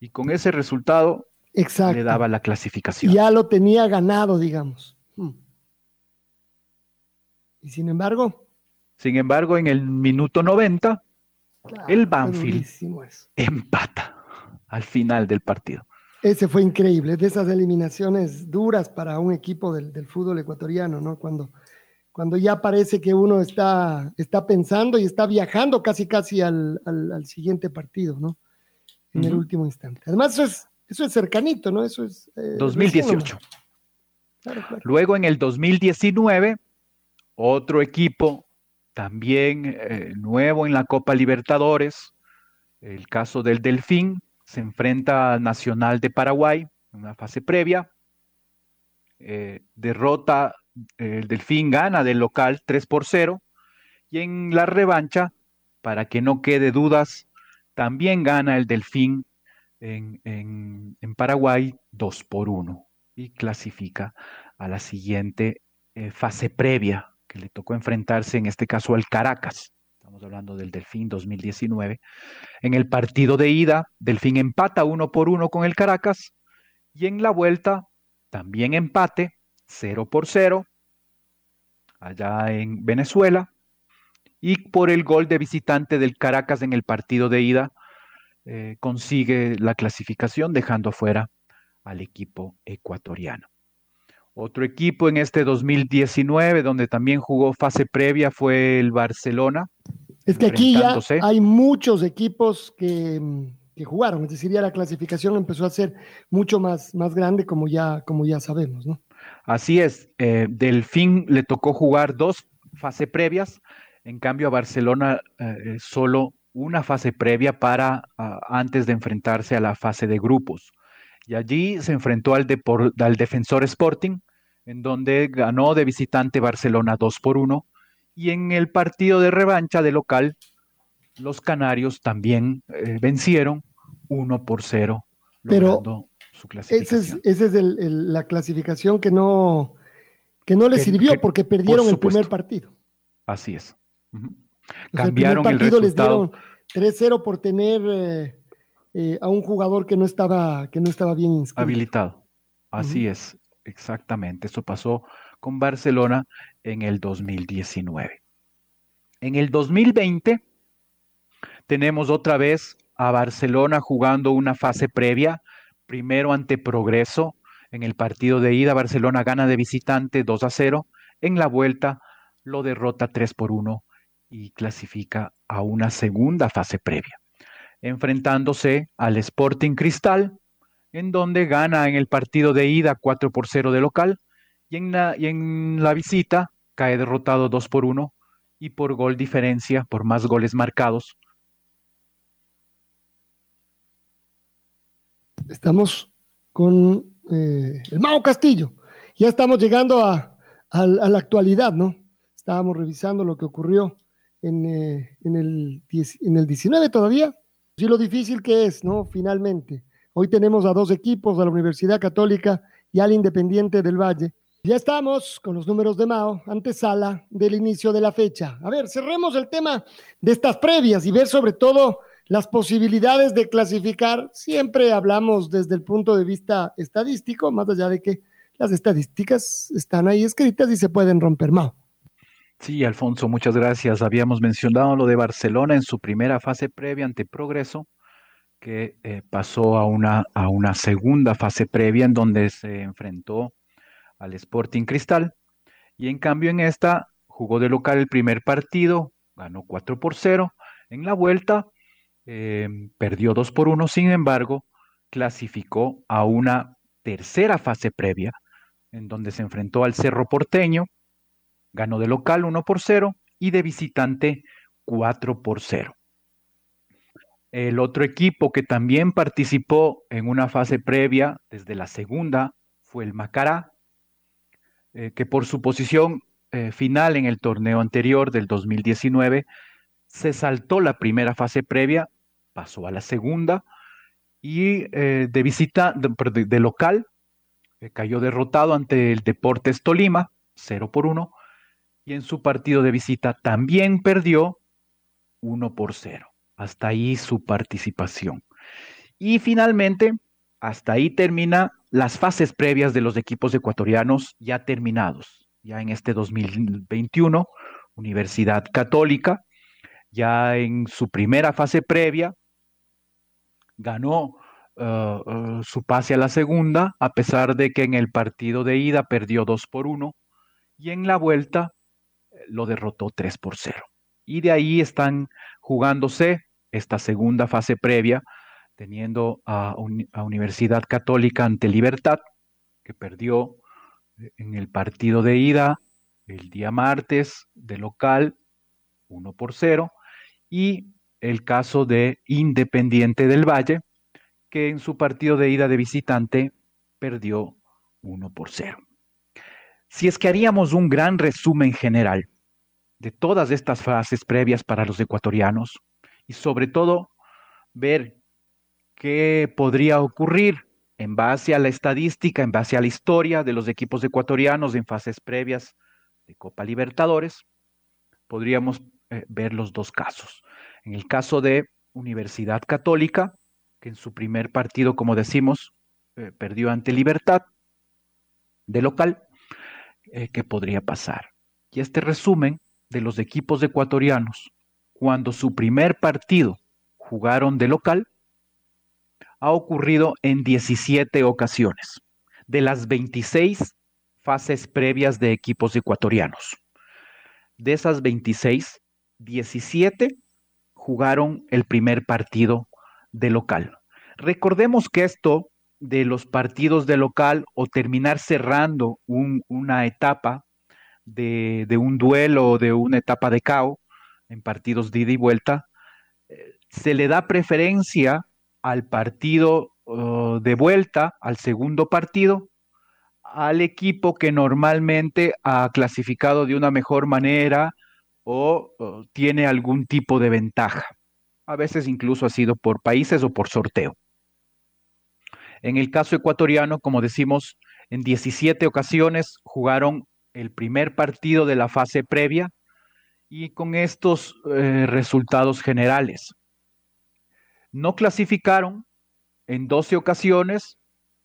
y con ese resultado le daba la clasificación. Ya lo tenía ganado, digamos. Hmm. Y sin embargo. Sin embargo, en el minuto 90, el Banfield empata al final del partido. Ese fue increíble, de esas eliminaciones duras para un equipo del, del fútbol ecuatoriano, ¿no? Cuando, cuando ya parece que uno está, está pensando y está viajando casi casi al, al, al siguiente partido, ¿no? En uh -huh. el último instante. Además, eso es, eso es cercanito, ¿no? Eso es... Eh, 2018. Claro, claro. Luego en el 2019, otro equipo también eh, nuevo en la Copa Libertadores, el caso del Delfín, se enfrenta al Nacional de Paraguay en una fase previa, eh, derrota el Delfín gana del local 3 por 0 y en la revancha, para que no quede dudas, también gana el Delfín en, Paraguay 2 por 1 y clasifica a la siguiente eh, fase previa que le tocó enfrentarse en este caso al Caracas. Estamos hablando del Delfín 2019. En el partido de ida, Delfín empata 1 por 1 con el Caracas y en la vuelta también empate 0 por 0 allá en Venezuela y por el gol de visitante del Caracas en el partido de ida eh, consigue la clasificación dejando fuera al equipo ecuatoriano. Otro equipo en este 2019 donde también jugó fase previa fue el Barcelona. Es que aquí ya hay muchos equipos que, que, jugaron, es decir, ya la clasificación empezó a ser mucho más, más grande como ya, como ya sabemos, ¿no? Así es, eh, Delfín le tocó jugar dos fases previas, en cambio a Barcelona eh, solo una fase previa para uh, antes de enfrentarse a la fase de grupos. Y allí se enfrentó al, al Defensor Sporting, en donde ganó de visitante Barcelona 2 por 1. Y en el partido de revancha de local, los canarios también eh, vencieron 1 por 0. Pero su clasificación. Esa es, esa es el, el, la clasificación que no, que no le sirvió que, porque perdieron el primer partido. Así es. Uh -huh. Cambiaron el, primer partido el resultado. les dieron 3-0 por tener eh, eh, a un jugador que no estaba, que no estaba bien inscrito. Habilitado. Así uh -huh. es. Exactamente, eso pasó con Barcelona en el 2019. En el 2020 tenemos otra vez a Barcelona jugando una fase previa, primero ante Progreso. En el partido de ida, Barcelona gana de visitante 2 a 0. En la vuelta lo derrota 3 por 1 y clasifica a una segunda fase previa, enfrentándose al Sporting Cristal, en donde gana en el partido de ida 4 por 0 de local y en la, y en la visita cae derrotado 2 por 1 y por gol diferencia, por más goles marcados. Estamos con eh, el Mao Castillo. Ya estamos llegando a, a, la actualidad, ¿no? Estábamos revisando lo que ocurrió en, eh, en, el, en el 19 todavía. Sí, lo difícil que es, ¿no? Finalmente. Hoy tenemos a dos equipos, a la Universidad Católica y al Independiente del Valle. Ya estamos con los números de Mao, antesala del inicio de la fecha. A ver, cerremos el tema de estas previas y ver sobre todo las posibilidades de clasificar. Siempre hablamos desde el punto de vista estadístico, más allá de que las estadísticas están ahí escritas y se pueden romper, Mao. Sí, Alfonso, muchas gracias. Habíamos mencionado lo de Barcelona en su primera fase previa ante Progreso, que eh, pasó a una, a una segunda fase previa en donde se enfrentó al Sporting Cristal. Y en cambio en esta jugó de local el primer partido, ganó 4 por 0. En la vuelta eh, perdió 2 por 1, sin embargo, clasificó a una tercera fase previa, en donde se enfrentó al Cerro Porteño, ganó de local 1 por 0 y de visitante 4 por 0. El otro equipo que también participó en una fase previa desde la segunda fue el Macará, eh, que por su posición eh, final en el torneo anterior del 2019 se saltó la primera fase previa, pasó a la segunda y eh, de visita, de, local, cayó derrotado ante el Deportes Tolima, 0 por 1, y en su partido de visita también perdió 1 por 0. Hasta ahí su participación. Y finalmente, hasta ahí termina las fases previas de los equipos ecuatorianos ya terminados. Ya en este 2021, Universidad Católica, ya en su primera fase previa, ganó uh, uh, su pase a la segunda, a pesar de que en el partido de ida perdió 2 por 1 y en la vuelta eh, lo derrotó 3 por 0. Y de ahí están jugándose esta segunda fase previa teniendo a, Universidad Católica ante Libertad, que perdió eh, en el partido de ida el día martes de local 1 por 0 y el caso de Independiente del Valle, que en su partido de ida de visitante perdió 1 por 0. Si es que haríamos un gran resumen general de todas estas fases previas para los ecuatorianos y sobre todo ver qué podría ocurrir en base a la estadística, en base a la historia de los equipos ecuatorianos en fases previas de Copa Libertadores, podríamos eh, ver los dos casos. En el caso de Universidad Católica, que en su primer partido, como decimos, eh, perdió ante Libertad de local, eh, ¿qué podría pasar? Y este resumen de los equipos ecuatorianos, cuando su primer partido jugaron de local, ha ocurrido en 17 ocasiones, de las 26 fases previas de equipos ecuatorianos. De esas 26, 17 jugaron el primer partido de local. Recordemos que esto de los partidos de local o terminar cerrando una etapa de, un duelo o de una etapa de cao en partidos de ida y vuelta, eh, se le da preferencia al partido uh, de vuelta, al segundo partido, al equipo que normalmente ha clasificado de una mejor manera o uh, tiene algún tipo de ventaja. A veces incluso ha sido por países o por sorteo. En el caso ecuatoriano, como decimos, en 17 ocasiones jugaron el primer partido de la fase previa y con estos eh, resultados generales no clasificaron en 12 ocasiones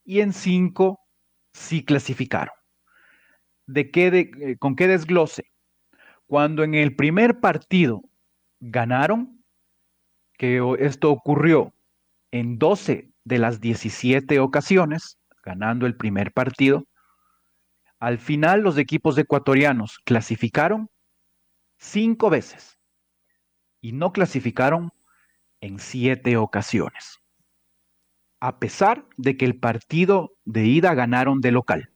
y en 5 sí clasificaron. ¿De qué eh, ¿Con qué desglose? Cuando en el primer partido ganaron, que esto ocurrió en 12 de las 17 ocasiones, ganando el primer partido, al final los equipos ecuatorianos clasificaron cinco veces y no clasificaron en siete ocasiones, a pesar de que el partido de ida ganaron de local.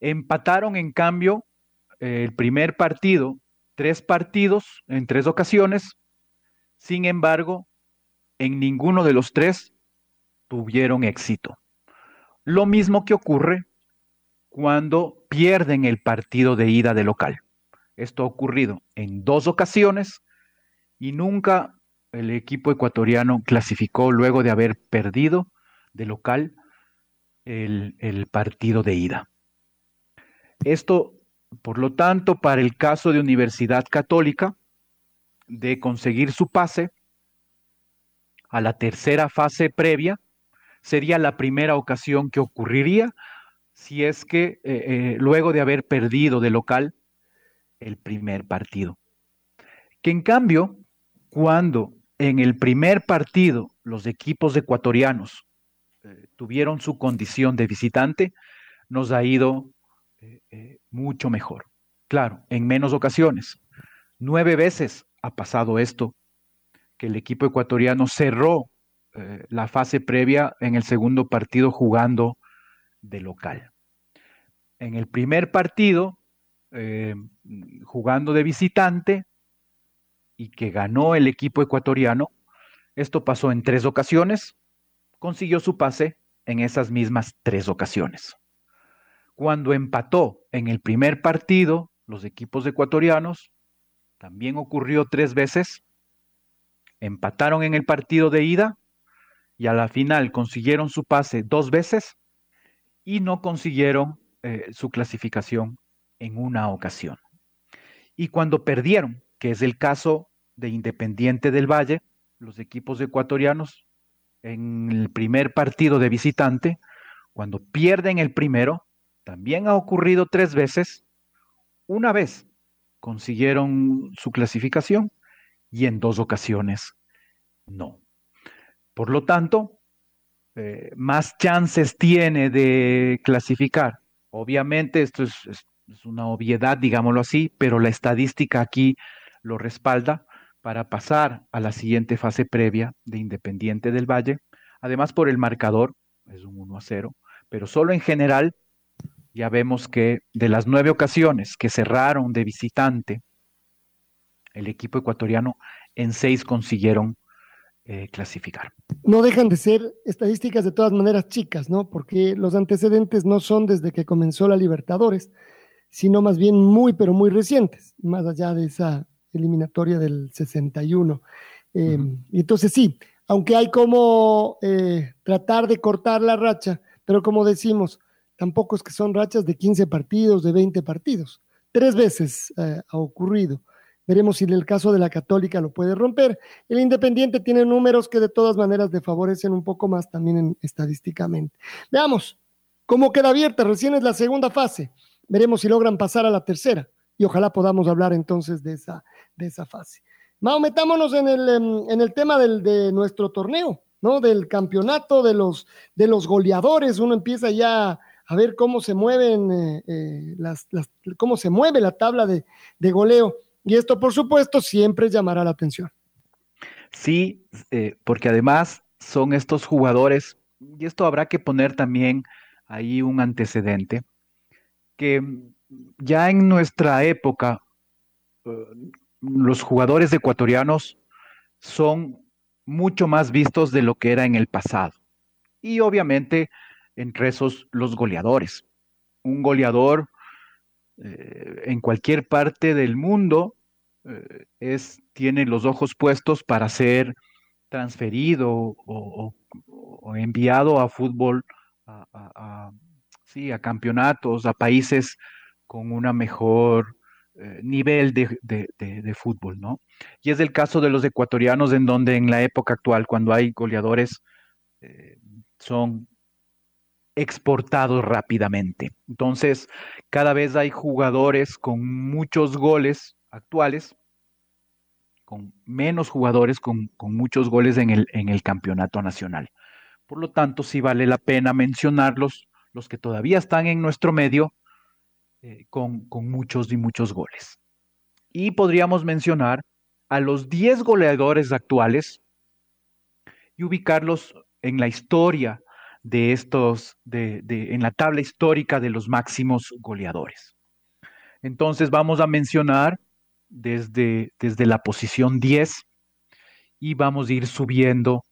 Empataron, en cambio, el primer partido, tres partidos en tres ocasiones, sin embargo, en ninguno de los tres tuvieron éxito. Lo mismo que ocurre cuando pierden el partido de ida de local. Esto ha ocurrido en dos ocasiones y nunca el equipo ecuatoriano clasificó luego de haber perdido de local el, el partido de ida. Esto, por lo tanto, para el caso de Universidad Católica, de conseguir su pase a la tercera fase previa, sería la primera ocasión que ocurriría si es que eh, eh, luego de haber perdido de local el primer partido. Que en cambio, cuando en el primer partido los equipos ecuatorianos eh, tuvieron su condición de visitante, nos ha ido mucho mejor. Claro, en menos ocasiones. Nueve veces ha pasado esto, que el equipo ecuatoriano cerró la fase previa en el segundo partido jugando de local. En el primer partido, eh, jugando de visitante y que ganó el equipo ecuatoriano, esto pasó en tres ocasiones, consiguió su pase en esas mismas tres ocasiones. Cuando empató en el primer partido, los equipos ecuatorianos, también ocurrió tres veces, empataron en el partido de ida y a la final consiguieron su pase dos veces y no consiguieron eh, su clasificación en una ocasión. Y cuando perdieron, que es el caso de Independiente del Valle, los equipos ecuatorianos en el primer partido de visitante, cuando pierden el primero, también ha ocurrido tres veces. Una vez consiguieron su clasificación y en dos ocasiones no. Por lo tanto, eh, más chances tiene de clasificar. Obviamente esto es, es una obviedad, digámoslo así, pero la estadística aquí lo respalda para pasar a la siguiente fase previa de Independiente del Valle. Además, por el marcador, es un 1 a 0, pero solo en general ya vemos que de las nueve ocasiones que cerraron de visitante, el equipo ecuatoriano en seis consiguieron eh, clasificar. No dejan de ser estadísticas de todas maneras chicas, ¿no? Porque los antecedentes no son desde que comenzó la Libertadores, sino más bien muy, pero muy recientes, más allá de esa eliminatoria del 61. Eh, y entonces sí, aunque hay como eh, tratar de cortar la racha, pero como decimos, tampoco es que son rachas de 15 partidos, de 20 partidos. Tres veces ha ocurrido. Veremos si en el caso de la Católica lo puede romper. El Independiente tiene números que de todas maneras le favorecen un poco más también estadísticamente. Veamos cómo queda abierta. Recién es la segunda fase. Veremos si logran pasar a la tercera y ojalá podamos hablar entonces de esa, de esa fase. Mao, metámonos en el, en el tema del, de nuestro torneo, ¿no? Del campeonato, de los, de los goleadores. Uno empieza ya a ver cómo se mueven eh, eh, las, cómo se mueve la tabla de, de goleo. Y esto, por supuesto, siempre llamará la atención. Sí, eh, porque además son estos jugadores, y esto habrá que poner también ahí un antecedente, que ya en nuestra época eh, los jugadores ecuatorianos son mucho más vistos de lo que era en el pasado. Y obviamente entre esos los goleadores. Un goleador eh, en cualquier parte del mundo eh, es, tiene los ojos puestos para ser transferido o, enviado a fútbol, a, sí, a campeonatos, a países con una mejor eh, nivel de, fútbol, ¿no? Y es el caso de los ecuatorianos en donde en la época actual, cuando hay goleadores, son exportados rápidamente. Entonces, cada vez hay jugadores con muchos goles actuales, con menos jugadores con, muchos goles en el, en el campeonato nacional. Por lo tanto, sí vale la pena mencionarlos, los que todavía están en nuestro medio, eh, con, con muchos y muchos goles. Y podríamos mencionar a los 10 goleadores actuales y ubicarlos en la historia de estos, de, en la tabla histórica de los máximos goleadores. Entonces vamos a mencionar desde, desde la posición 10 y vamos a ir subiendo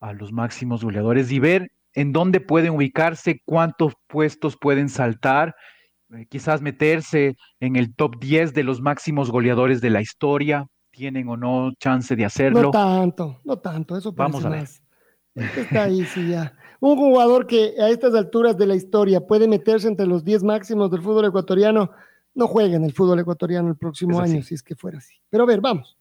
a los máximos goleadores y ver en dónde pueden ubicarse, cuántos puestos pueden saltar, eh, quizás meterse en el top 10 de los máximos goleadores de la historia, tienen o no chance de hacerlo. No tanto, no tanto, eso Vamos a ver. Está ahí, sí, ya. Un jugador que a estas alturas de la historia puede meterse entre los 10 máximos del fútbol ecuatoriano, no juega en el fútbol ecuatoriano el próximo año, si es que fuera así. Pero a ver, vamos.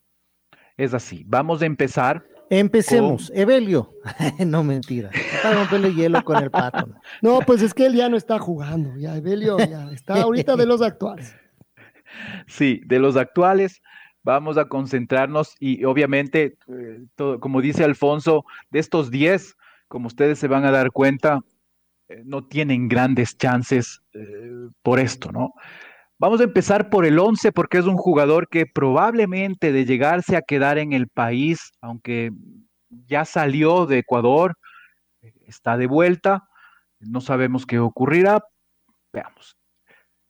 Es así. Vamos a empezar. Empecemos. Evelio. (laughs) no, mentira. Está rompiendo hielo con el pato. (laughs) No, pues es que él ya no está jugando. Ya, Evelio ya está ahorita de los actuales. Sí, de los actuales vamos a concentrarnos y obviamente, eh, como dice Alfonso, de estos 10, como ustedes se van a dar cuenta, eh, no tienen grandes chances eh, por esto, ¿no? Vamos a empezar por el 11 porque es un jugador que probablemente de llegarse a quedar en el país, aunque ya salió de Ecuador, está de vuelta, no sabemos qué ocurrirá. Veamos.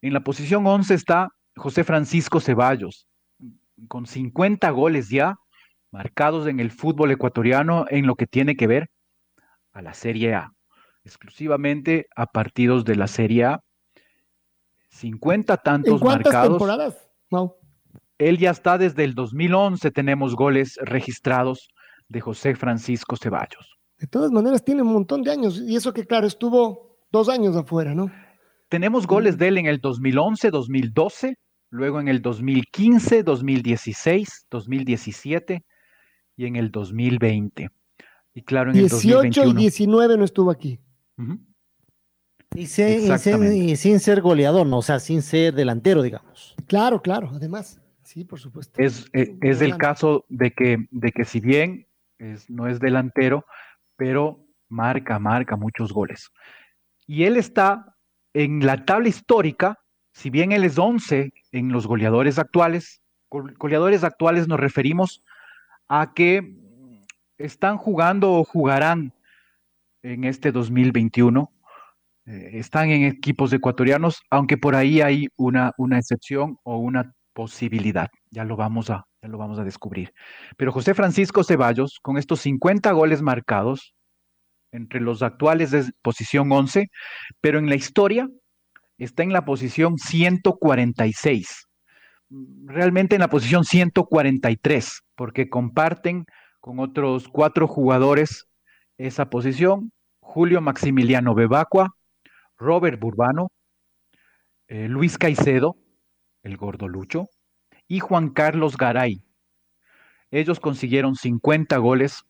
En la posición 11 está José Francisco Ceballos, con 50 goles ya marcados en el fútbol ecuatoriano en lo que tiene que ver a la Serie A, exclusivamente a partidos de la Serie A. 50 tantos ¿En cuántas marcados. temporadas? Él ya está desde el 2011, tenemos goles registrados de José Francisco Ceballos. De todas maneras, tiene un montón de años, y eso que claro, estuvo dos años afuera, ¿no? Tenemos goles de él en el 2011, 2012, luego en el 2015, 2016, 2017 y en el 2020. Y claro, en 18 el 2021. y 19 no estuvo aquí. Y, sin, ser goleador, ¿no? o sea, sin ser delantero, digamos. Claro, claro, además. Sí, por supuesto. Es, eh, es, el caso de que, de que si bien no es delantero, pero marca, marca muchos goles. Y él está en la tabla histórica si bien él es 11 en los goleadores actuales, goleadores actuales nos referimos a que están jugando o jugarán en este 2021. Eh, están en equipos ecuatorianos, aunque por ahí hay una, una excepción o una posibilidad. Ya lo, vamos a, ya lo vamos a descubrir. Pero José Francisco Ceballos, con estos 50 goles marcados, entre los actuales de posición 11, pero en la historia está en la posición 146, realmente en la posición 143, porque comparten con otros cuatro jugadores esa posición, Julio Maximiliano Bebacua, Robert Burbano, eh, Luis Caicedo, el gordo Lucho, y Juan Carlos Garay. Ellos consiguieron 50 goles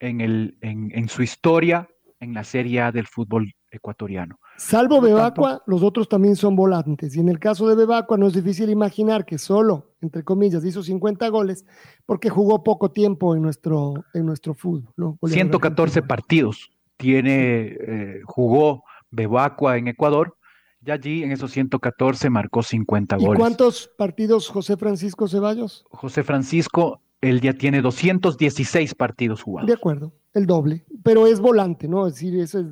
en, el, en, en su historia en la Serie A del fútbol ecuatoriano. Salvo Bebacua, los otros también son volantes. Y en el caso de Bebacua no es difícil imaginar que solo, entre comillas, hizo 50 goles porque jugó poco tiempo en nuestro, en nuestro fútbol. 114 partidos tiene, eh, jugó Bebacua en Ecuador y allí en esos 114 marcó 50 goles. ¿Y cuántos partidos José Francisco Ceballos? José Francisco, él ya tiene 216 partidos jugados. De acuerdo el doble, pero es volante, ¿no? Es decir, eso es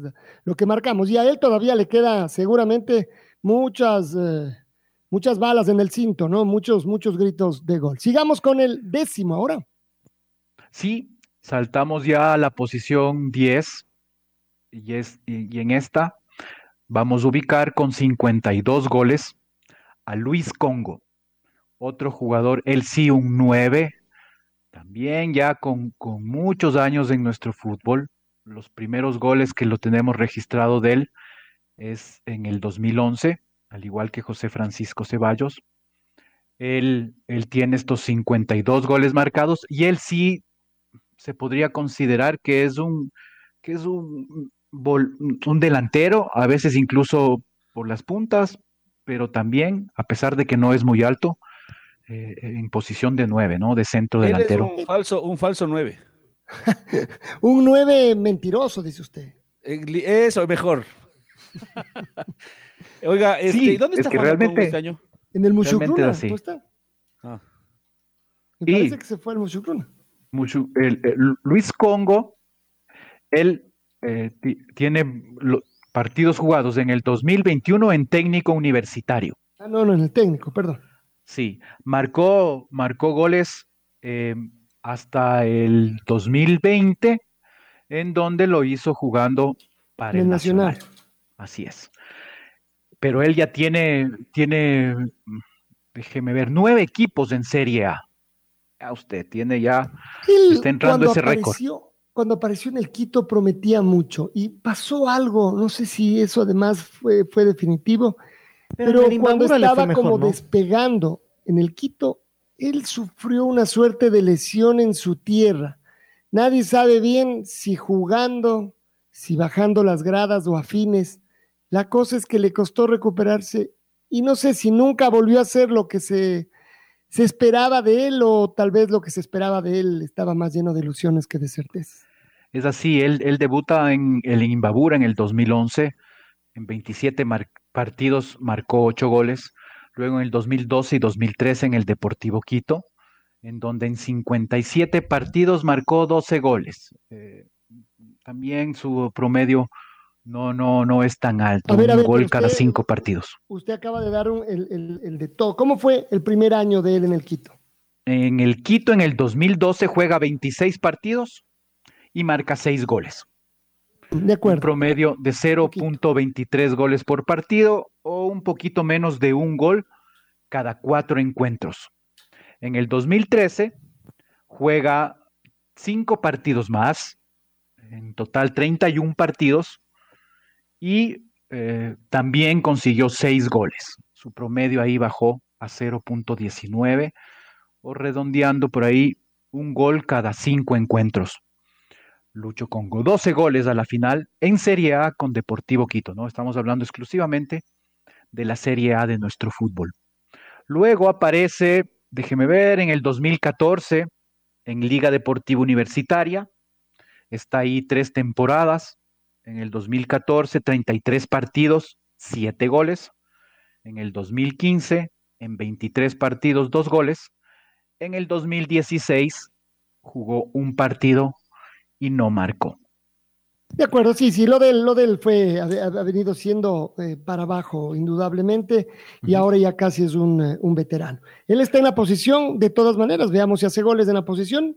lo que marcamos. Y a él todavía le queda seguramente muchas, eh, muchas balas en el cinto, ¿no? Muchos, muchos gritos de gol. Sigamos con el décimo ahora. Sí, saltamos ya a la posición 10 y, es, y, y en esta vamos a ubicar con 52 goles a Luis Congo, otro jugador, él sí un 9, también ya con, muchos años en nuestro fútbol. Los primeros goles que lo tenemos registrado de él es en el 2011, al igual que José Francisco Ceballos. Él, él tiene estos 52 goles marcados y él sí se podría considerar que es un, que es un un delantero, a veces incluso por las puntas, pero también, a pesar de que no es muy alto, eh, en posición de nueve, ¿no? De centro delantero. un falso, un falso nueve. (laughs) un nueve mentiroso, dice usted. Eso, mejor. (laughs) Oiga, este, ¿dónde está realmente, este año? En el Mushukruna, está? Ah. Me parece que se fue al Mushukruna. Luis Congo, él eh, tiene partidos jugados en el 2021 en técnico universitario. Ah, no, no, en el técnico, perdón. Sí, marcó, marcó goles eh, hasta el 2020, en donde lo hizo jugando para el, Nacional. Así es. Pero él ya tiene, tiene, déjeme ver, nueve equipos en Serie A. A usted tiene ya, está entrando ese récord cuando apareció en el Quito prometía mucho y pasó algo, no sé si eso además fue, fue definitivo, pero, cuando estaba como despegando en el Quito, él sufrió una suerte de lesión en su tierra. Nadie sabe bien si jugando, si bajando las gradas o afines. La cosa es que le costó recuperarse y no sé si nunca volvió a ser lo que se se esperaba de él o tal vez lo que se esperaba de él estaba más lleno de ilusiones que de certezas. Es así, él, él debuta en el Imbabura en el 2011, en 27 partidos marcó 8 goles, luego en el 2012 y 2013 en el Deportivo Quito, en donde en 57 partidos marcó 12 goles. Eh, también su promedio no, no, no es tan alto. un gol cada cinco partidos. Usted acaba de dar el, de todo. ¿Cómo fue el primer año de él en el Quito? En el Quito, en el 2012, juega 26 partidos y marca 6 goles. De acuerdo. Un promedio de 0.23 goles por partido o un poquito menos de un gol cada cuatro encuentros. En el 2013 juega 5 partidos más, en total 31 partidos, y eh, también consiguió seis goles. Su promedio ahí bajó a 0.19 o redondeando por ahí un gol cada cinco encuentros. Lucho con 12 goles a la final en Serie A con Deportivo Quito, ¿no? Estamos hablando exclusivamente de la Serie A de nuestro fútbol. Luego aparece, déjeme ver, en el 2014 en Liga Deportiva Universitaria. Está ahí tres temporadas, en el 2014, 33 partidos, 7 goles. En el 2015, en 23 partidos, 2 goles. En el 2016, jugó un partido y no marcó. De acuerdo, sí, sí, lo del, lo del fue, ha, venido siendo eh, para abajo, indudablemente, y ahora ya casi es un, eh, un, veterano. Él está en la posición, de todas maneras, veamos si hace goles en la posición.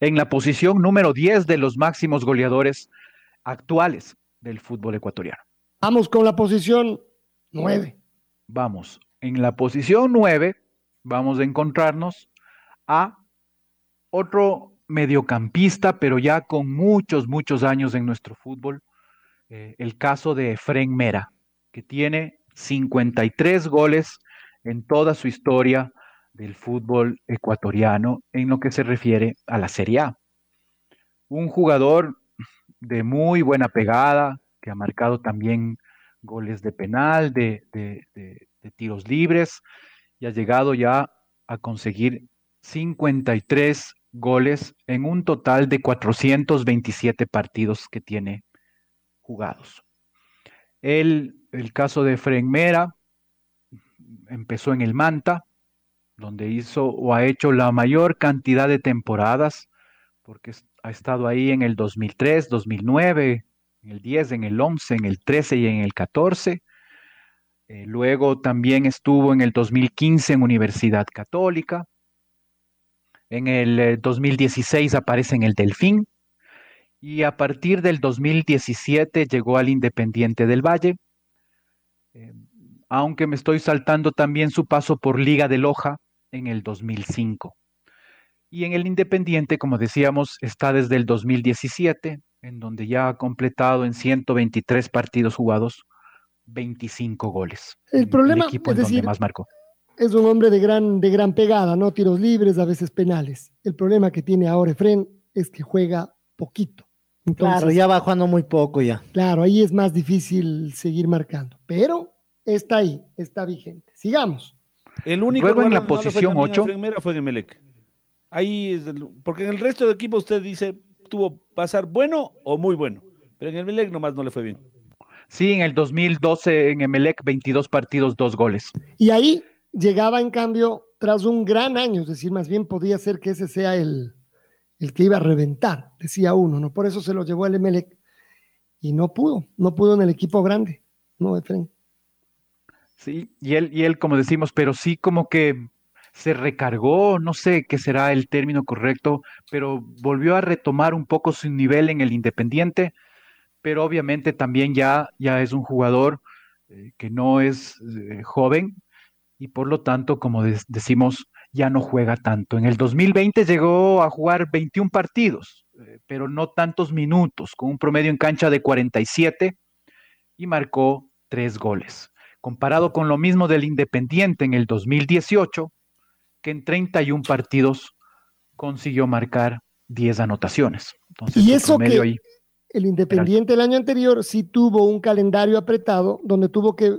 En la posición número 10 de los máximos goleadores actuales del fútbol ecuatoriano. Vamos con la posición 9. Vamos, en la posición 9 vamos a encontrarnos a otro mediocampista, pero ya con muchos, muchos años en nuestro fútbol, eh, el caso de Efren Mera, que tiene 53 goles en toda su historia del fútbol ecuatoriano en lo que se refiere a la Serie A. Un jugador de muy buena pegada, que ha marcado también goles de penal, de, tiros libres, y ha llegado ya a conseguir 53 goles en un total de 427 partidos que tiene jugados. El, el caso de Frenmera empezó en el Manta, donde hizo o ha hecho la mayor cantidad de temporadas, porque ha estado ahí en el 2003, 2009, en el 10, en el 11, en el 13 y en el 14. Eh, luego también estuvo en el 2015 en Universidad Católica. En el 2016 eh, aparece en el Delfín. Y a partir del 2017 llegó al Independiente del Valle. Eh, aunque me estoy saltando también su paso por Liga de Loja en el 2005. Y en el Independiente, como decíamos, está desde el 2017, en donde ya ha completado en 123 partidos jugados 25 goles. El problema es decir, más marcó. Es un hombre de gran, de gran pegada, ¿no? Tiros libres, a veces penales. El problema que tiene ahora Efren es que juega poquito. claro, ya va jugando muy poco ya. Claro, ahí es más difícil seguir marcando, pero está ahí, está vigente. Sigamos. El único Luego en la donde posición tan bien a ocho. Fred Mera fue en Emelec. Ahí es el- porque en el resto de equipos usted dice tuvo pasar bueno o muy bueno, pero en el Emelec nomás no le fue bien. Sí, en el 2012 en Emelec, 22 partidos, dos goles. Y ahí llegaba, en cambio, tras un gran año, es decir, más bien podía ser que ese sea el, el que iba a reventar, decía uno, ¿no? Por eso se lo llevó el Emelec y no pudo, no pudo en el equipo grande, ¿no, Efren? Sí, y él, y él, como decimos, pero sí como que se recargó, no sé qué será el término correcto, pero volvió a retomar un poco su nivel en el Independiente, pero obviamente también ya, ya es un jugador eh, que no es eh, joven y por lo tanto, como decimos, ya no juega tanto. En el 2020 llegó a jugar 21 partidos, eh, pero no tantos minutos, con un promedio en cancha de 47 y marcó tres goles comparado con lo mismo del Independiente en el 2018, que en 31 partidos consiguió marcar 10 anotaciones. Entonces, Y eso que ahí- el Independiente el año anterior sí tuvo un calendario apretado donde tuvo que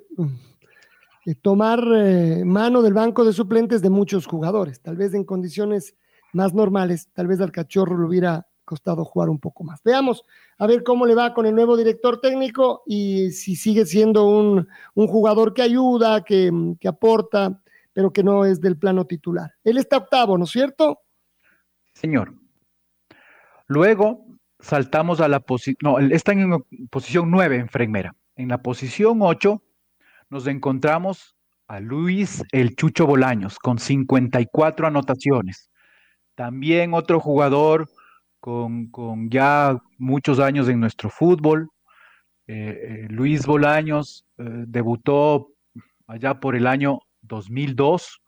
eh, tomar eh, mano del banco de suplentes de muchos jugadores. Tal vez en condiciones más normales, tal vez al cachorro le hubiera costado jugar un poco más. Veamos a ver cómo le va con el nuevo director técnico y si sigue siendo un, un jugador que ayuda, que, que aporta, pero que no es del plano titular. Él está octavo, ¿no es cierto? Señor. Luego saltamos a la posición, no, él está en posición 9 en Frenmera. En la posición 8 nos encontramos a Luis El Chucho Bolaños con 54 anotaciones. También otro jugador con, con ya muchos años en nuestro fútbol. Eh, eh, Luis Bolaños eh, debutó allá por el año 2002,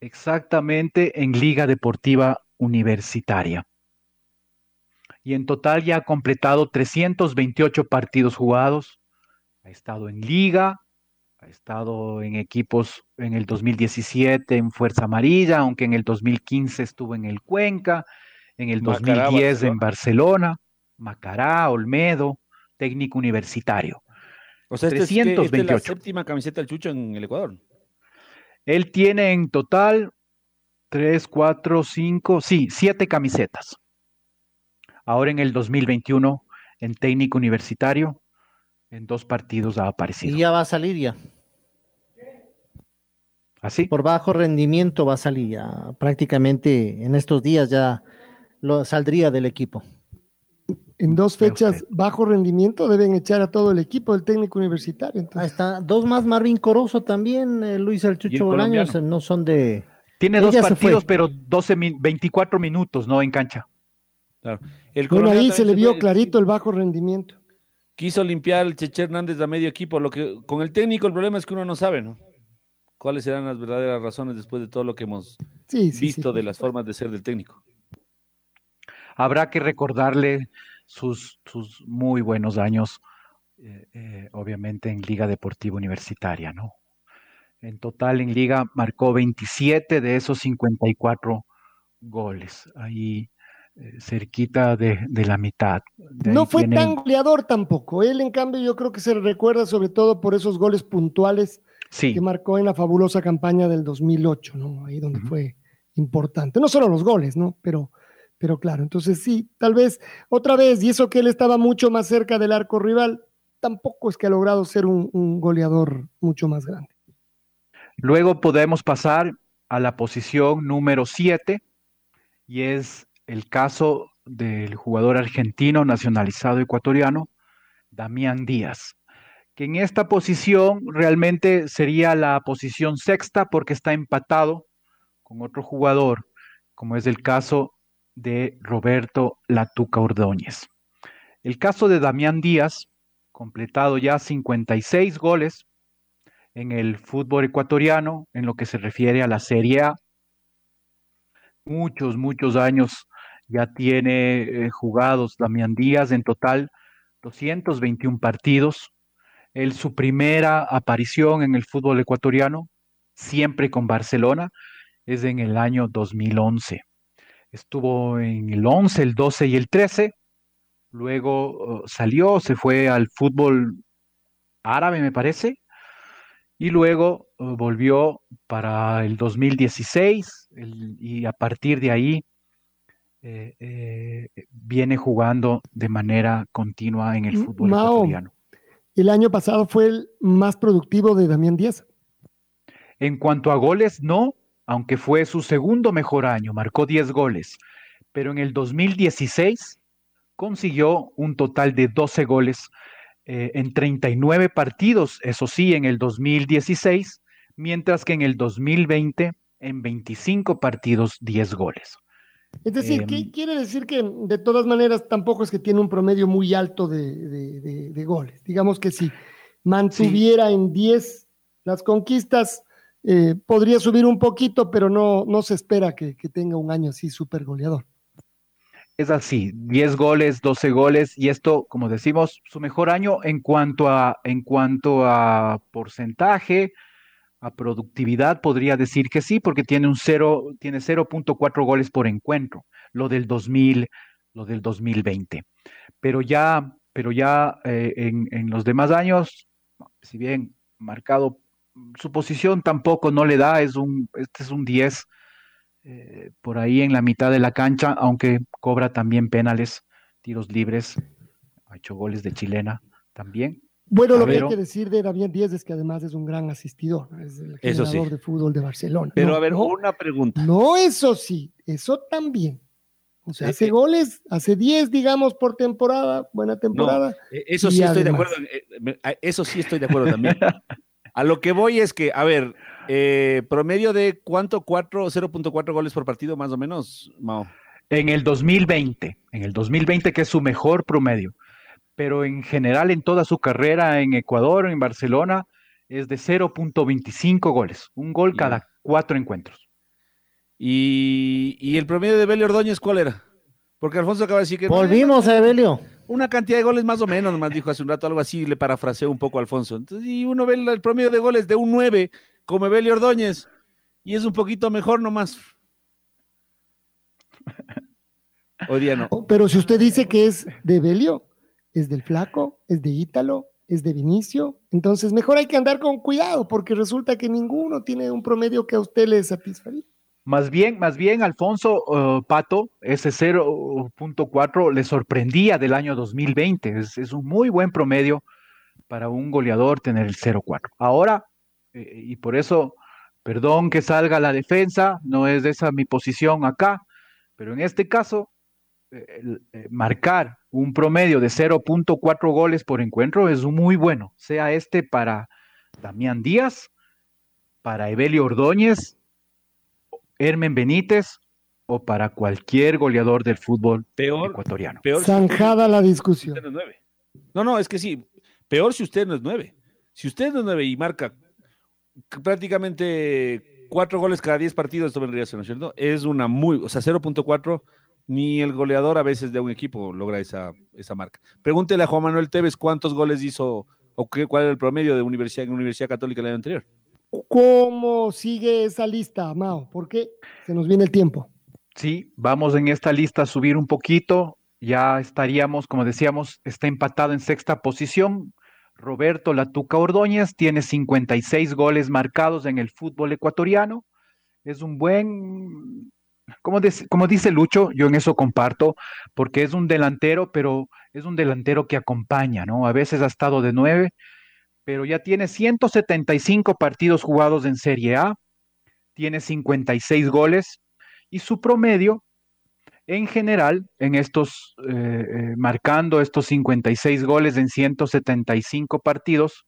exactamente en Liga Deportiva Universitaria. Y en total ya ha completado 328 partidos jugados. Ha estado en Liga, ha estado en equipos en el 2017 en Fuerza Amarilla, aunque en el 2015 estuvo en el Cuenca, en el Macará, 2010 en Barcelona. Macará, Olmedo, técnico universitario. O sea, este es, que- esta es la 328. séptima camiseta del Chucho en el Ecuador. Él tiene en total 3, 4, 5, sí, 7 camisetas. Ahora en el 2021, en técnico universitario, en dos partidos ha aparecido. Y ya va a salir ya. ¿Así? Por bajo rendimiento va a salir ya. Prácticamente en estos días ya lo saldría del equipo. En dos fechas usted. bajo rendimiento deben echar a todo el equipo del técnico universitario. Ahí está. Dos más, Marvin Corozo también, eh, Luis El Y el Chucho Bolaños, colombiano. eh, no son de... Tiene dos partidos, pero 12, min- 24 minutos, ¿no? En cancha. Claro. El bueno, ahí se le vio clarito el bajo rendimiento. Quiso limpiar el Cheche Hernández a medio equipo. Lo que, con el técnico el problema es que uno no sabe, ¿no? ¿Cuáles serán las verdaderas razones después de todo lo que hemos Sí, sí, visto sí. de las formas de ser del técnico? Habrá que recordarle sus, sus muy buenos años, eh, eh, obviamente en Liga Deportiva Universitaria, ¿no? En total en Liga marcó 27 de esos 54 goles, ahí eh, cerquita de, de la mitad. De No fue tan goleador tampoco. Él, en cambio, yo creo que se le recuerda sobre todo por esos goles puntuales Sí, que marcó en la fabulosa campaña del 2008, ¿no? Ahí donde fue importante. No solo los goles, ¿no? Pero, pero claro, entonces sí, tal vez otra vez, y eso que él estaba mucho más cerca del arco rival, tampoco es que ha logrado ser un, goleador mucho más grande. Luego podemos pasar a la posición número 7 y es el caso del jugador argentino nacionalizado ecuatoriano, Damián Díaz, que en esta posición realmente sería la posición sexta porque está empatado con otro jugador, como es el caso de Roberto Latuca Ordóñez. El caso de Damián Díaz, completado ya 56 goles, en el fútbol ecuatoriano en lo que se refiere a la Serie A. Muchos, muchos años ya tiene eh, jugados Damián Díaz, en total 221 partidos. Él, su primera aparición en el fútbol ecuatoriano, siempre con Barcelona, es en el año 2011. Estuvo en el 11, el 12 y el 13. luego uh, salió, se fue al fútbol árabe, me parece, y luego uh, volvió para el 2016 el- y a partir de ahí eh, eh, viene jugando de manera continua en el fútbol Mao. ecuatoriano. El año pasado fue el más productivo de Damián Díaz. En cuanto a goles, no, aunque fue su segundo mejor año, marcó 10 goles, pero en el 2016 consiguió un total de 12 goles eh, en 39 partidos, eso sí, en el 2016, mientras que en el 2020 en 25 partidos 10 goles. Es decir, Em, ¿qué quiere decir que de todas maneras tampoco es que tiene un promedio muy alto de, de- de- de goles? Digamos que si mantuviera en 10 las conquistas, eh, podría subir un poquito, pero no, no se espera que, tenga un año así súper goleador. Es así, 10 goles, 12 goles, y esto, como decimos, su mejor año en cuanto a, en cuanto a porcentaje, a productividad, podría decir que sí, porque tiene un cero, tiene 0.4 goles por encuentro, lo del 2000, lo del 2020. Pero ya, pero ya eh, en, en los demás años, si bien marcado, su posición tampoco no le da, es un, este es un 10 eh, por ahí en la mitad de la cancha, aunque cobra también penales, tiros libres, ha hecho goles de chilena también. Bueno, lo que hay que decir de Damián Díaz es que además es un gran asistidor, es el sí. generador de fútbol de Barcelona. Pero No, a ver, no, una pregunta. No, eso sí, eso también. O sea, hace goles, hace 10, digamos, por temporada, buena temporada. Eh, Eso sí estoy de acuerdo. eh, Eso sí estoy de acuerdo también. (laughs) A lo que voy es que, a ver, eh, promedio de cuánto, cuatro, 0.4 goles por partido más o menos, Mao. En el 2020, en el 2020 que es su mejor promedio, pero en general en toda su carrera en Ecuador, en Barcelona, es de 0.25 goles, un gol Ya. cada cuatro encuentros. Y, y el promedio de Beli Ordóñez, ¿cuál era? Porque Alfonso acaba de decir que Volvimos a Evelio. Una cantidad de goles más o menos, nomás dijo hace un rato algo así, le parafraseó un poco a Alfonso. Entonces, y uno ve el, promedio de goles de un 9, como Beli Ordóñez, y es un poquito mejor nomás. Hoy día no. Pero si usted dice que es de Belio, es del Flaco, es de Ítalo, es de Vinicio, entonces mejor hay que andar con cuidado porque resulta que ninguno tiene un promedio que a usted le satisfaría. Más bien, más bien, Alfonso eh, Pato, ese 0.4 le sorprendía del año 2020. Es, es un muy buen promedio para un goleador tener el 0.4. Ahora, eh, y por eso, perdón que salga la defensa, no es esa mi posición acá, pero en este caso, eh, marcar un promedio de 0.4 goles por encuentro es muy bueno, sea este para Damián Díaz, para Evelio Ordóñez, Hermen Benítez o para cualquier goleador del fútbol Peor, ecuatoriano. peor. si Zanjada la discusión. no es nueve. No, no, es que sí. Peor si usted no es nueve. Si usted no es nueve y marca prácticamente cuatro goles cada diez partidos, esto vendría a ser, ¿no es cierto? Es una muy, o sea, 0.4, ni el goleador a veces de un equipo logra esa, esa marca. Pregúntele a Juan Manuel Tevez cuántos goles hizo o qué, cuál era el promedio de universidad en Universidad Católica el año anterior. ¿Cómo sigue esa lista, Mao? Porque se nos viene el tiempo. Sí, vamos en esta lista a subir un poquito. Ya estaríamos, como decíamos, está empatado en sexta posición. Roberto Latuca Ordóñez tiene 56 goles marcados en el fútbol ecuatoriano. Es un buen, como, dice- como dice Lucho, yo en eso comparto, porque es un delantero, pero es un delantero que acompaña, ¿no? A veces ha estado de nueve, pero ya tiene 175 partidos jugados en Serie A, tiene 56 goles y su promedio en general, en estos, eh, eh, marcando estos 56 goles en 175 partidos,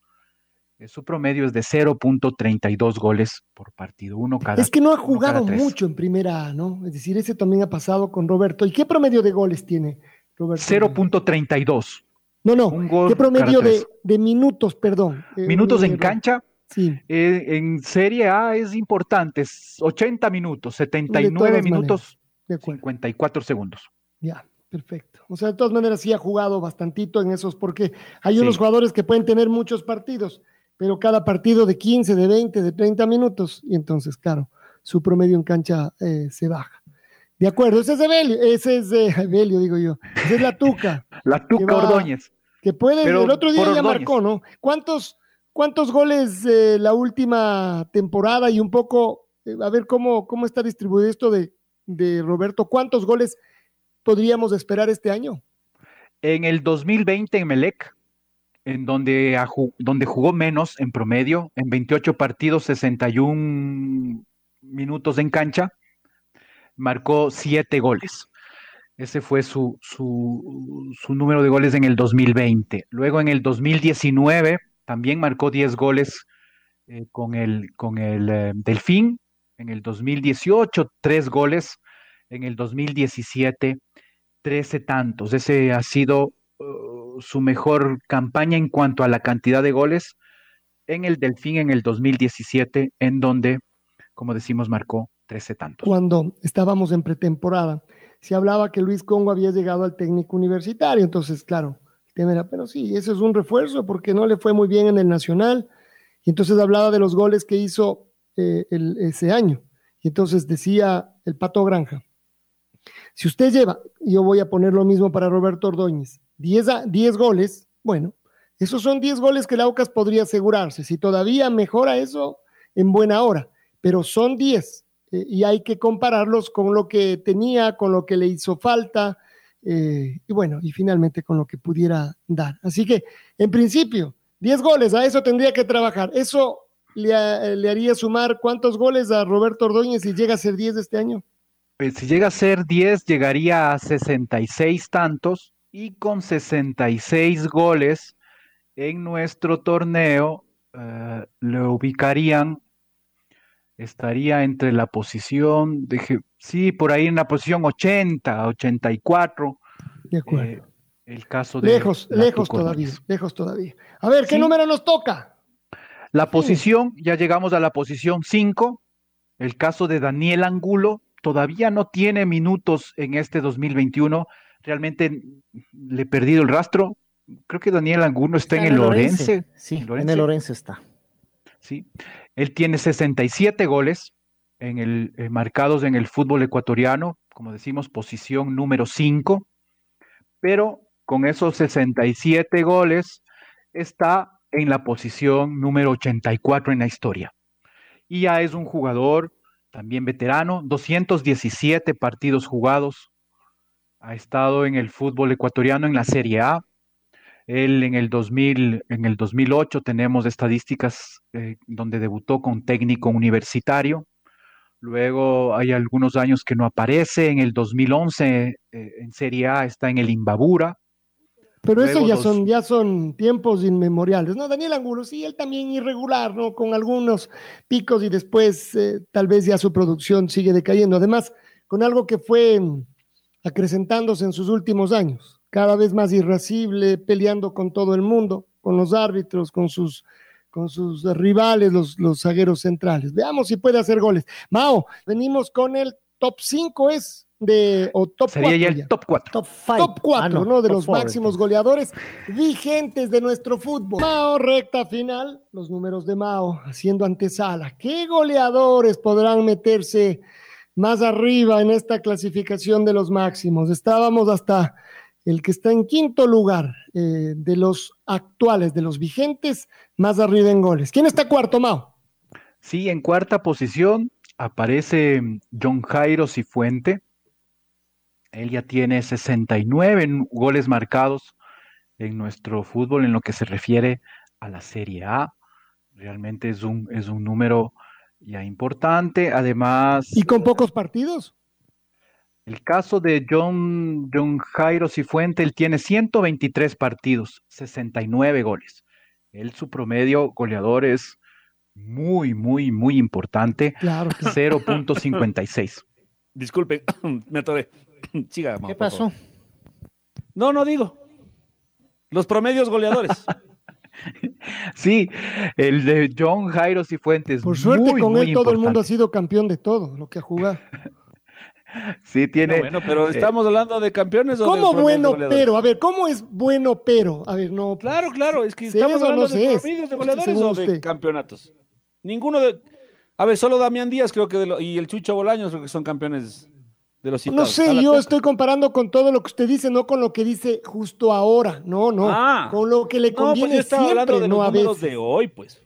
eh, su promedio es de 0.32 goles por partido, uno cada Es que no ha jugado mucho en primera A, ¿no? Es decir, ese también ha pasado con Roberto. ¿Y qué promedio de goles tiene Roberto? 0.32. No, no. un gol ¿Qué promedio de, minutos, perdón? Eh, Minutos en error. cancha, Sí. eh, en Serie A es importante, es 80 minutos, 79 todas minutos, De acuerdo. 54 segundos. Ya, perfecto. O sea, de todas maneras sí ha jugado bastantito en esos, porque hay Sí. unos jugadores que pueden tener muchos partidos, pero cada partido de 15, de 20, de 30 minutos, y entonces, claro, su promedio en cancha eh, se baja. De acuerdo, ese es de Belio, ese es (laughs) de Belio, digo yo. Esa es la Tuca. La Tuca Ordóñez. Que puede, el otro día ya marcó, ¿no? ¿Cuántos, cuántos goles eh, la última temporada y un poco, eh, a ver cómo, cómo está distribuido esto de, de Roberto? ¿Cuántos goles podríamos esperar este año? En el 2020 en Melec, en donde, donde jugó menos en promedio, en 28 partidos, 61 minutos en cancha, marcó 7 goles. Ese fue su, su, número de goles en el 2020. Luego en el 2019 también marcó 10 goles eh, con el, con el eh, Delfín. En el 2018, 3 goles. En el 2017, 13 tantos. Ese ha sido uh, su mejor campaña en cuanto a la cantidad de goles en el Delfín en el 2017, en donde, como decimos, marcó 13 tantos. Cuando estábamos en pretemporada, se hablaba que Luis Congo había llegado al técnico universitario, entonces, claro, el tema era, pero sí, eso es un refuerzo porque no le fue muy bien en el Nacional, y entonces hablaba de los goles que hizo eh, ese año, y entonces decía el Pato Granja, si usted lleva, yo voy a poner lo mismo para Roberto Ordóñez, 10, goles, bueno, esos son 10 goles que el Aucas podría asegurarse. Si todavía mejora eso, en buena hora, pero son 10 eh, y hay que compararlos con lo que tenía, con lo que le hizo falta eh, y bueno, y finalmente con lo que pudiera dar. Así que, en principio, 10 goles, a eso tendría que trabajar. Eso le, le haría sumar cuántos goles a Roberto Ordóñez si llega a ser 10 este año. Pues, si llega a ser 10, llegaría a 66 tantos y con 66 goles en nuestro torneo eh, lo ubicarían, estaría entre la posición, de, sí, por ahí en la posición 80, 84. De acuerdo. Eh, el caso de... Lejos, lejos todavía, lejos todavía. A ver, ¿qué número nos toca? La posición, ya llegamos a la posición 5, el caso de Daniel Angulo, todavía no tiene minutos en este 2021. Realmente le he perdido el rastro. Creo que Daniel Angulo está, en el Lorense. Sí, en el Lorense está. Sí, él tiene 67 goles en el, eh, marcados en el fútbol ecuatoriano, como decimos, posición número 5, pero con esos 67 goles está en la posición número 84 en la historia. Y ya es un jugador también veterano, 217 partidos jugados, ha estado en el fútbol ecuatoriano en la Serie A. Él en el, 2000, en el 2008 tenemos estadísticas eh, donde debutó con técnico universitario. Luego hay algunos años que no aparece. En el 2011 eh, en Serie A está en el Imbabura. Pero eso ya son, ya son tiempos inmemoriales, ¿no? Daniel Angulo, sí, él también irregular, ¿no? Con algunos picos y después eh, tal vez ya su producción sigue decayendo. Además, con algo que fue mm, acrecentándose en sus últimos años, cada vez más irascible, peleando con todo el mundo, con los árbitros, con sus, con sus rivales, los, los zagueros centrales. Veamos si puede hacer goles. Mao, venimos con el top 5, es de o top Sería ya el top 4. Top 4, ah, no, De los máximos goleadores vigentes de nuestro fútbol. Mao, recta final, los números de Mao haciendo antesala. ¿Qué goleadores podrán meterse más arriba en esta clasificación de los máximos? Estábamos hasta el que está en quinto lugar eh, de los actuales, de los vigentes, más arriba en goles. ¿Quién está cuarto, Mao? Sí, en cuarta posición aparece John Jairo Cifuente él ya tiene 69 goles marcados en nuestro fútbol en lo que se refiere a la Serie A. Realmente es un, es un número ya importante. Además. ¿Y con pocos partidos? El caso de John, John Jairo Cifuente, él tiene 123 partidos, 69 goles. Él, su promedio goleador es muy, muy, muy importante. Claro. 0.56. (laughs) Disculpe, (coughs) me atoré. (coughs) ¿Qué pasó? No, no digo. Los promedios goleadores. (laughs) sí, el de John Jairo Cifuentes. Por suerte con él todo el mundo ha sido campeón de todo lo que ha jugado. (laughs) sí, tiene. bueno, pero eh, estamos hablando de campeones. ¿Cómo bueno, pero? A ver, ¿cómo es bueno, pero? A ver, no. Claro, claro, es que estamos hablando de promedios de goleadores o de campeonatos. Ninguno de. A ver, solo Damián Díaz creo que y el Chucho Bolaños creo que son campeones de los No citados. sé, Está la yo estoy comparando con todo lo que usted dice, no con lo que dice justo ahora. No, no. Ah. con lo que le No, pues conviene estaba hablando siempre, de no los a veces. de hoy, pues.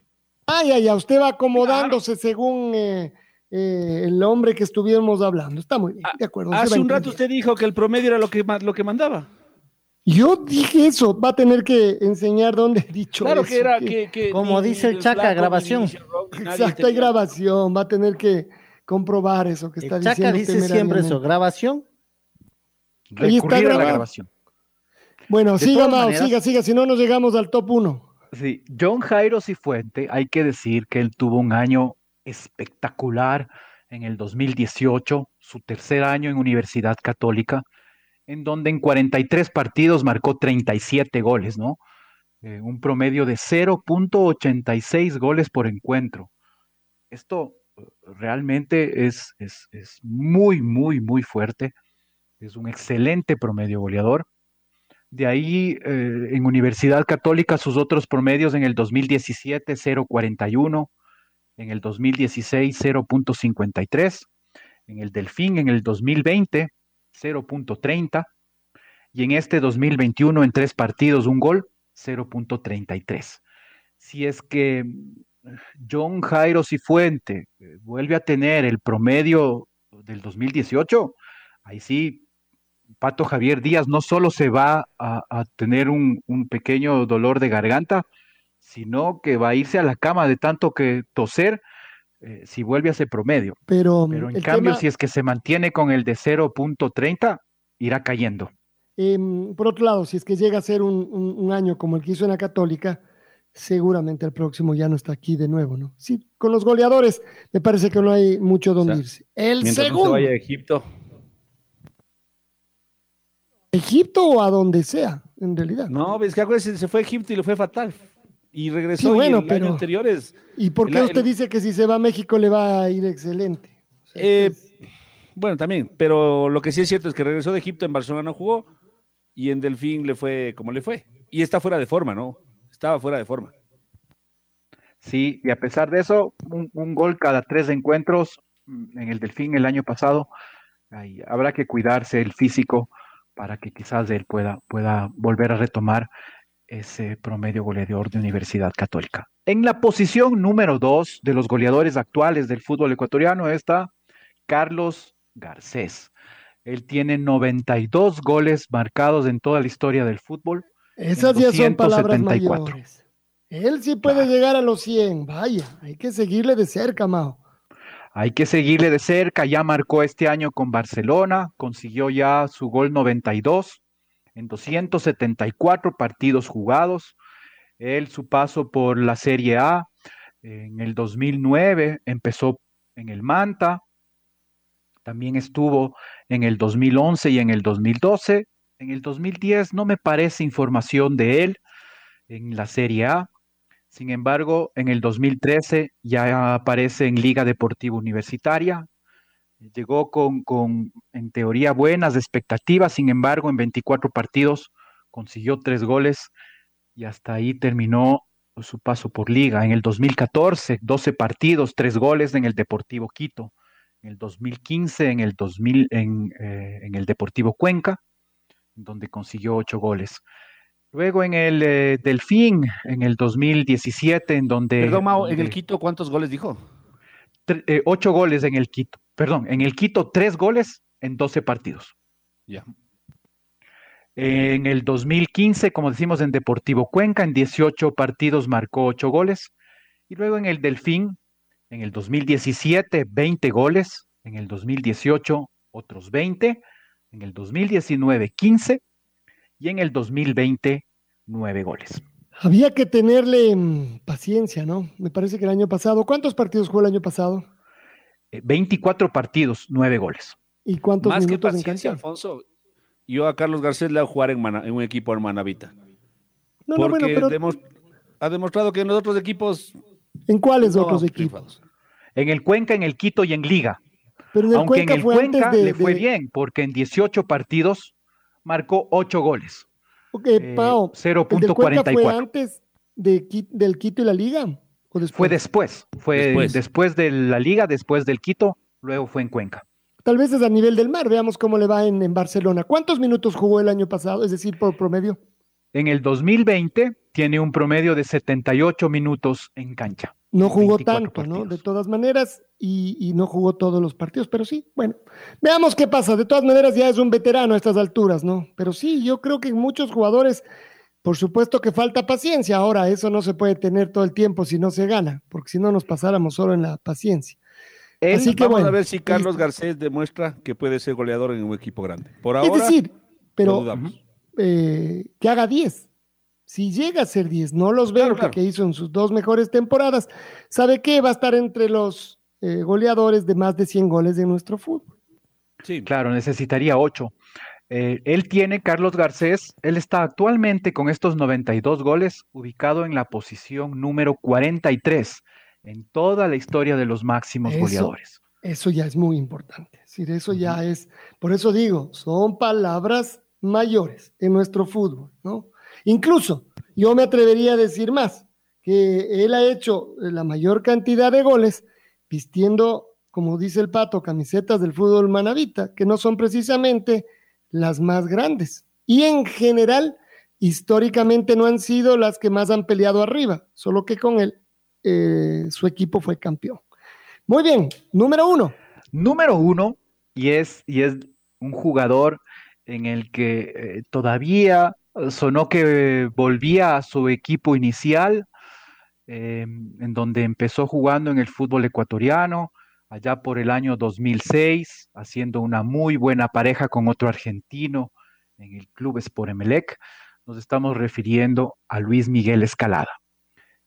Ay, ay, ay, usted va acomodándose según eh, eh, el hombre que estuviéramos hablando. Está muy bien, de acuerdo. Ah, Hace un rato usted dijo que el promedio era lo que, lo que mandaba. Yo dije eso, va a tener que enseñar dónde he dicho Claro eso, que era que- que, que Como ni- dice ni el Chaca, grabación. Exacto, hay grabación, va a tener que comprobar eso que está El Chaca diciendo. dice siempre eso, grabación. Ahí está Recurrir a la grabación. Bueno, De siga, Mao, maneras- siga, siga, si no nos llegamos al top 1. Sí, John Jairo Cifuente, hay que decir que él tuvo un año espectacular en el 2018, su tercer año en Universidad Católica, en donde en 43 partidos marcó 37 goles, ¿no? Eh, un promedio de 0.86 goles por encuentro. Esto eh, realmente es, es, es muy, muy, muy fuerte. Es un excelente promedio goleador. De ahí, eh, en Universidad Católica, sus otros promedios en el 2017, 0.41, en el 2016, 0.53, en el Delfín, en el 2020, 0.30, y en este 2021, en tres partidos, un gol, 0.33. Si es que mm, John Jairo Cifuente eh, vuelve a tener el promedio del 2018, ahí sí Pato Javier Díaz no solo se va a, tener un pequeño dolor de garganta, sino que va a irse a la cama de tanto que toser eh, si vuelve a ese promedio. Pero, Pero en cambio, tema- si es que se mantiene con el de 0.30, irá cayendo. Em, por otro lado, si es que llega a ser un, un- un año como el que hizo en la Católica, seguramente el próximo ya no está aquí de nuevo, ¿no? Sí, con los goleadores me parece que no hay mucho donde O sea, irse. El Mientras no se segundo, vaya a Egipto. Egipto o a donde sea, en realidad. No, ves que acuérdese, se fue a Egipto y le fue fatal. Y regresó Sí, bueno, y el pero- año anterior es... ¿Y por qué la- usted el- dice que si se va a México le va a ir excelente? O sea, Eh, pues, bueno, también, pero lo que sí es cierto es que regresó de Egipto, en Barcelona no jugó y en Delfín le fue como le fue. Y está fuera de forma, ¿no? Estaba fuera de forma. Sí, y a pesar de eso, un, un gol cada tres encuentros mm, en el Delfín el año pasado. ahí habrá que cuidarse el físico para que quizás él pueda, pueda volver a retomar ese promedio goleador de Universidad Católica. En la posición número dos de los goleadores actuales del fútbol ecuatoriano está Carlos Garcés. Él tiene 92 goles marcados en toda la historia del fútbol. esas ya son palabras 274. mayores. Él sí puede llegar a los 100. Vaya, hay que seguirle de cerca, Mao. Hay que seguirle de cerca, ya marcó este año con Barcelona, consiguió ya su gol 92 en 274 partidos jugados. Él su paso por la Serie A en el 2009 empezó en el Manta, también estuvo en el 2011 y en el 2012. En el 2010 no me parece información de él en la Serie A. Sin embargo, en el 2013 ya aparece en Liga Deportiva Universitaria. Llegó con, con, en teoría, buenas expectativas. Sin embargo, en 24 partidos consiguió tres goles y hasta ahí terminó su paso por Liga. En el 2014, 12 partidos, tres goles en el Deportivo Quito. En el 2015, en el, 2000, en, eh, en el Deportivo Cuenca, donde consiguió ocho goles. Luego en el eh, Delfín, en el 2017, en donde... Perdón, Mao, en el Quito, ¿cuántos goles dijo? tre- eh, ocho goles en el Quito. Perdón, en el Quito, tres goles en 12 partidos. Ya. En el 2015, como decimos en Deportivo Cuenca, en 18 partidos marcó ocho goles. Y luego en el Delfín, en el 2017, 20 goles. En el 2018, otros 20. En el 2019, 15. Y en el 2020, 9 goles. Había que tenerle mm, paciencia, ¿no? Me parece que el año pasado, ¿cuántos partidos jugó el año pasado? Eh, 24 partidos, 9 goles. ¿Y cuántos Más que minutos en paciencia, cancha? Alfonso, yo a Carlos Garcés le voy a jugar en, Mana- en un equipo en Manavita. No, no, porque bueno, pero demos- ha demostrado que en los otros equipos ¿en cuáles no otros equipos? En el Cuenca, en el Quito y en Liga. Pero en el Aunque Cuenca en el fue Cuenca de, le fue de- bien, porque en 18 partidos marcó 8 goles. Ok, eh, Pao, ¿el del Cuenca fue 0.44. antes de, del Quito y la Liga? Fue después, fue Después. después. de la Liga, después del Quito, luego fue en Cuenca. Tal vez es a nivel del mar. Veamos cómo le va en, en Barcelona. ¿Cuántos minutos jugó el año pasado? Es decir, por promedio. En el 2020 tiene un promedio de 78 minutos en cancha. No jugó tanto, ¿no? De todas maneras, y, y, no jugó todos los partidos, pero sí, bueno, veamos qué pasa. De todas maneras, ya es un veterano a estas alturas, ¿no? Pero sí, yo creo que muchos jugadores, por supuesto que falta paciencia. Ahora, eso no se puede tener todo el tiempo si no se gana, porque si no nos pasáramos solo en la paciencia. Él, Así que vamos bueno, a ver si Carlos Garcés demuestra que puede ser goleador en un equipo grande. Por ahora, es decir, pero eh, que haga 10 si llega a ser 10, no los veo claro, claro. que hizo en sus dos mejores temporadas, ¿sabe qué? Va a estar entre los eh, goleadores de más de 100 goles de nuestro fútbol. Sí, claro, necesitaría 8. Eh, él tiene, Carlos Garcés, él está actualmente con estos 92 goles ubicado en la posición número 43 en toda la historia de los máximos eso, goleadores. Eso ya es muy importante. Es decir, eso ya uh -huh. es, por eso digo, son palabras mayores en nuestro fútbol, ¿no? Incluso, yo me atrevería a decir más, que él ha hecho la mayor cantidad de goles vistiendo, como dice el pato, camisetas del fútbol manavita, que no son precisamente las más grandes. Y en general, históricamente no han sido las que más han peleado arriba, solo que con él eh, su equipo fue campeón. Muy bien, número uno. Número uno, y es, y es un jugador en el que eh, todavía sonó que volvía a su equipo inicial, eh, en donde empezó jugando en el fútbol ecuatoriano, allá por el año 2006, haciendo una muy buena pareja con otro argentino en el club Sport Emelec. Nos estamos refiriendo a Luis Miguel Escalada,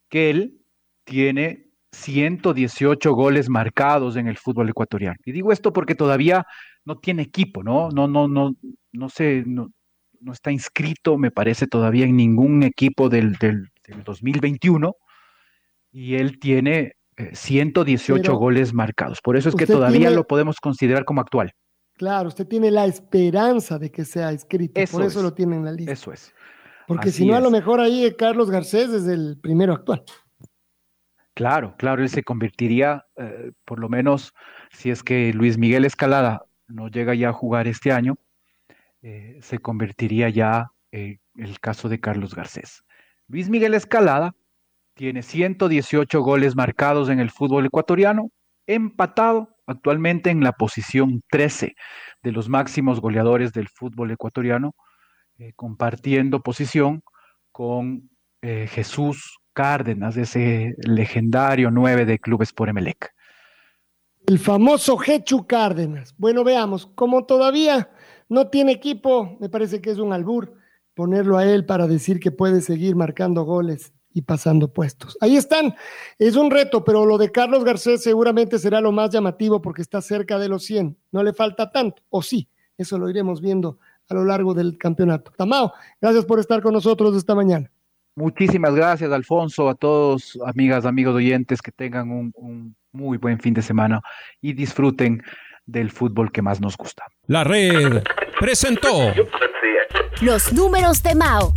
que él tiene 118 goles marcados en el fútbol ecuatoriano. Y digo esto porque todavía no tiene equipo, ¿no? No, no, no, no sé, no, no está inscrito, me parece, todavía en ningún equipo del, del, del 2021 y él tiene 118 Pero goles marcados. Por eso es que todavía tiene, lo podemos considerar como actual. Claro, usted tiene la esperanza de que sea inscrito, eso por eso es, lo tiene en la lista. Eso es. Porque Así si no, es. a lo mejor ahí Carlos Garcés es el primero actual. Claro, claro, él se convertiría, eh, por lo menos, si es que Luis Miguel Escalada no llega ya a jugar este año, eh, se convertiría ya eh, el caso de Carlos Garcés. Luis Miguel Escalada tiene 118 goles marcados en el fútbol ecuatoriano, empatado actualmente en la posición 13 de los máximos goleadores del fútbol ecuatoriano, eh, compartiendo posición con eh, Jesús Cárdenas, ese legendario 9 de clubes por Emelec. El famoso Jechu Cárdenas. Bueno, veamos, como todavía no tiene equipo, me parece que es un albur ponerlo a él para decir que puede seguir marcando goles y pasando puestos. Ahí están, es un reto, pero lo de Carlos Garcés seguramente será lo más llamativo porque está cerca de los 100, no le falta tanto, o sí, eso lo iremos viendo a lo largo del campeonato. Tamao, gracias por estar con nosotros esta mañana. Muchísimas gracias, Alfonso, a todos, amigas, amigos oyentes, que tengan un, un muy buen fin de semana y disfruten del fútbol que más nos gusta. La red presentó Los números de Mao,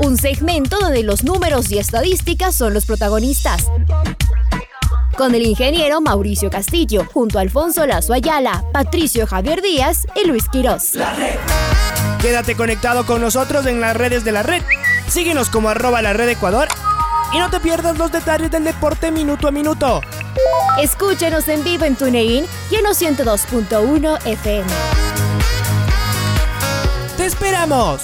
un segmento donde los números y estadísticas son los protagonistas. Con el ingeniero Mauricio Castillo, junto a Alfonso Lazo Ayala, Patricio Javier Díaz y Luis Quirós. La red. Quédate conectado con nosotros en las redes de la red. Síguenos como arroba la red Ecuador y no te pierdas los detalles del deporte minuto a minuto. Escúchenos en vivo en TuneIn y en 102.1 FM. ¡Te esperamos!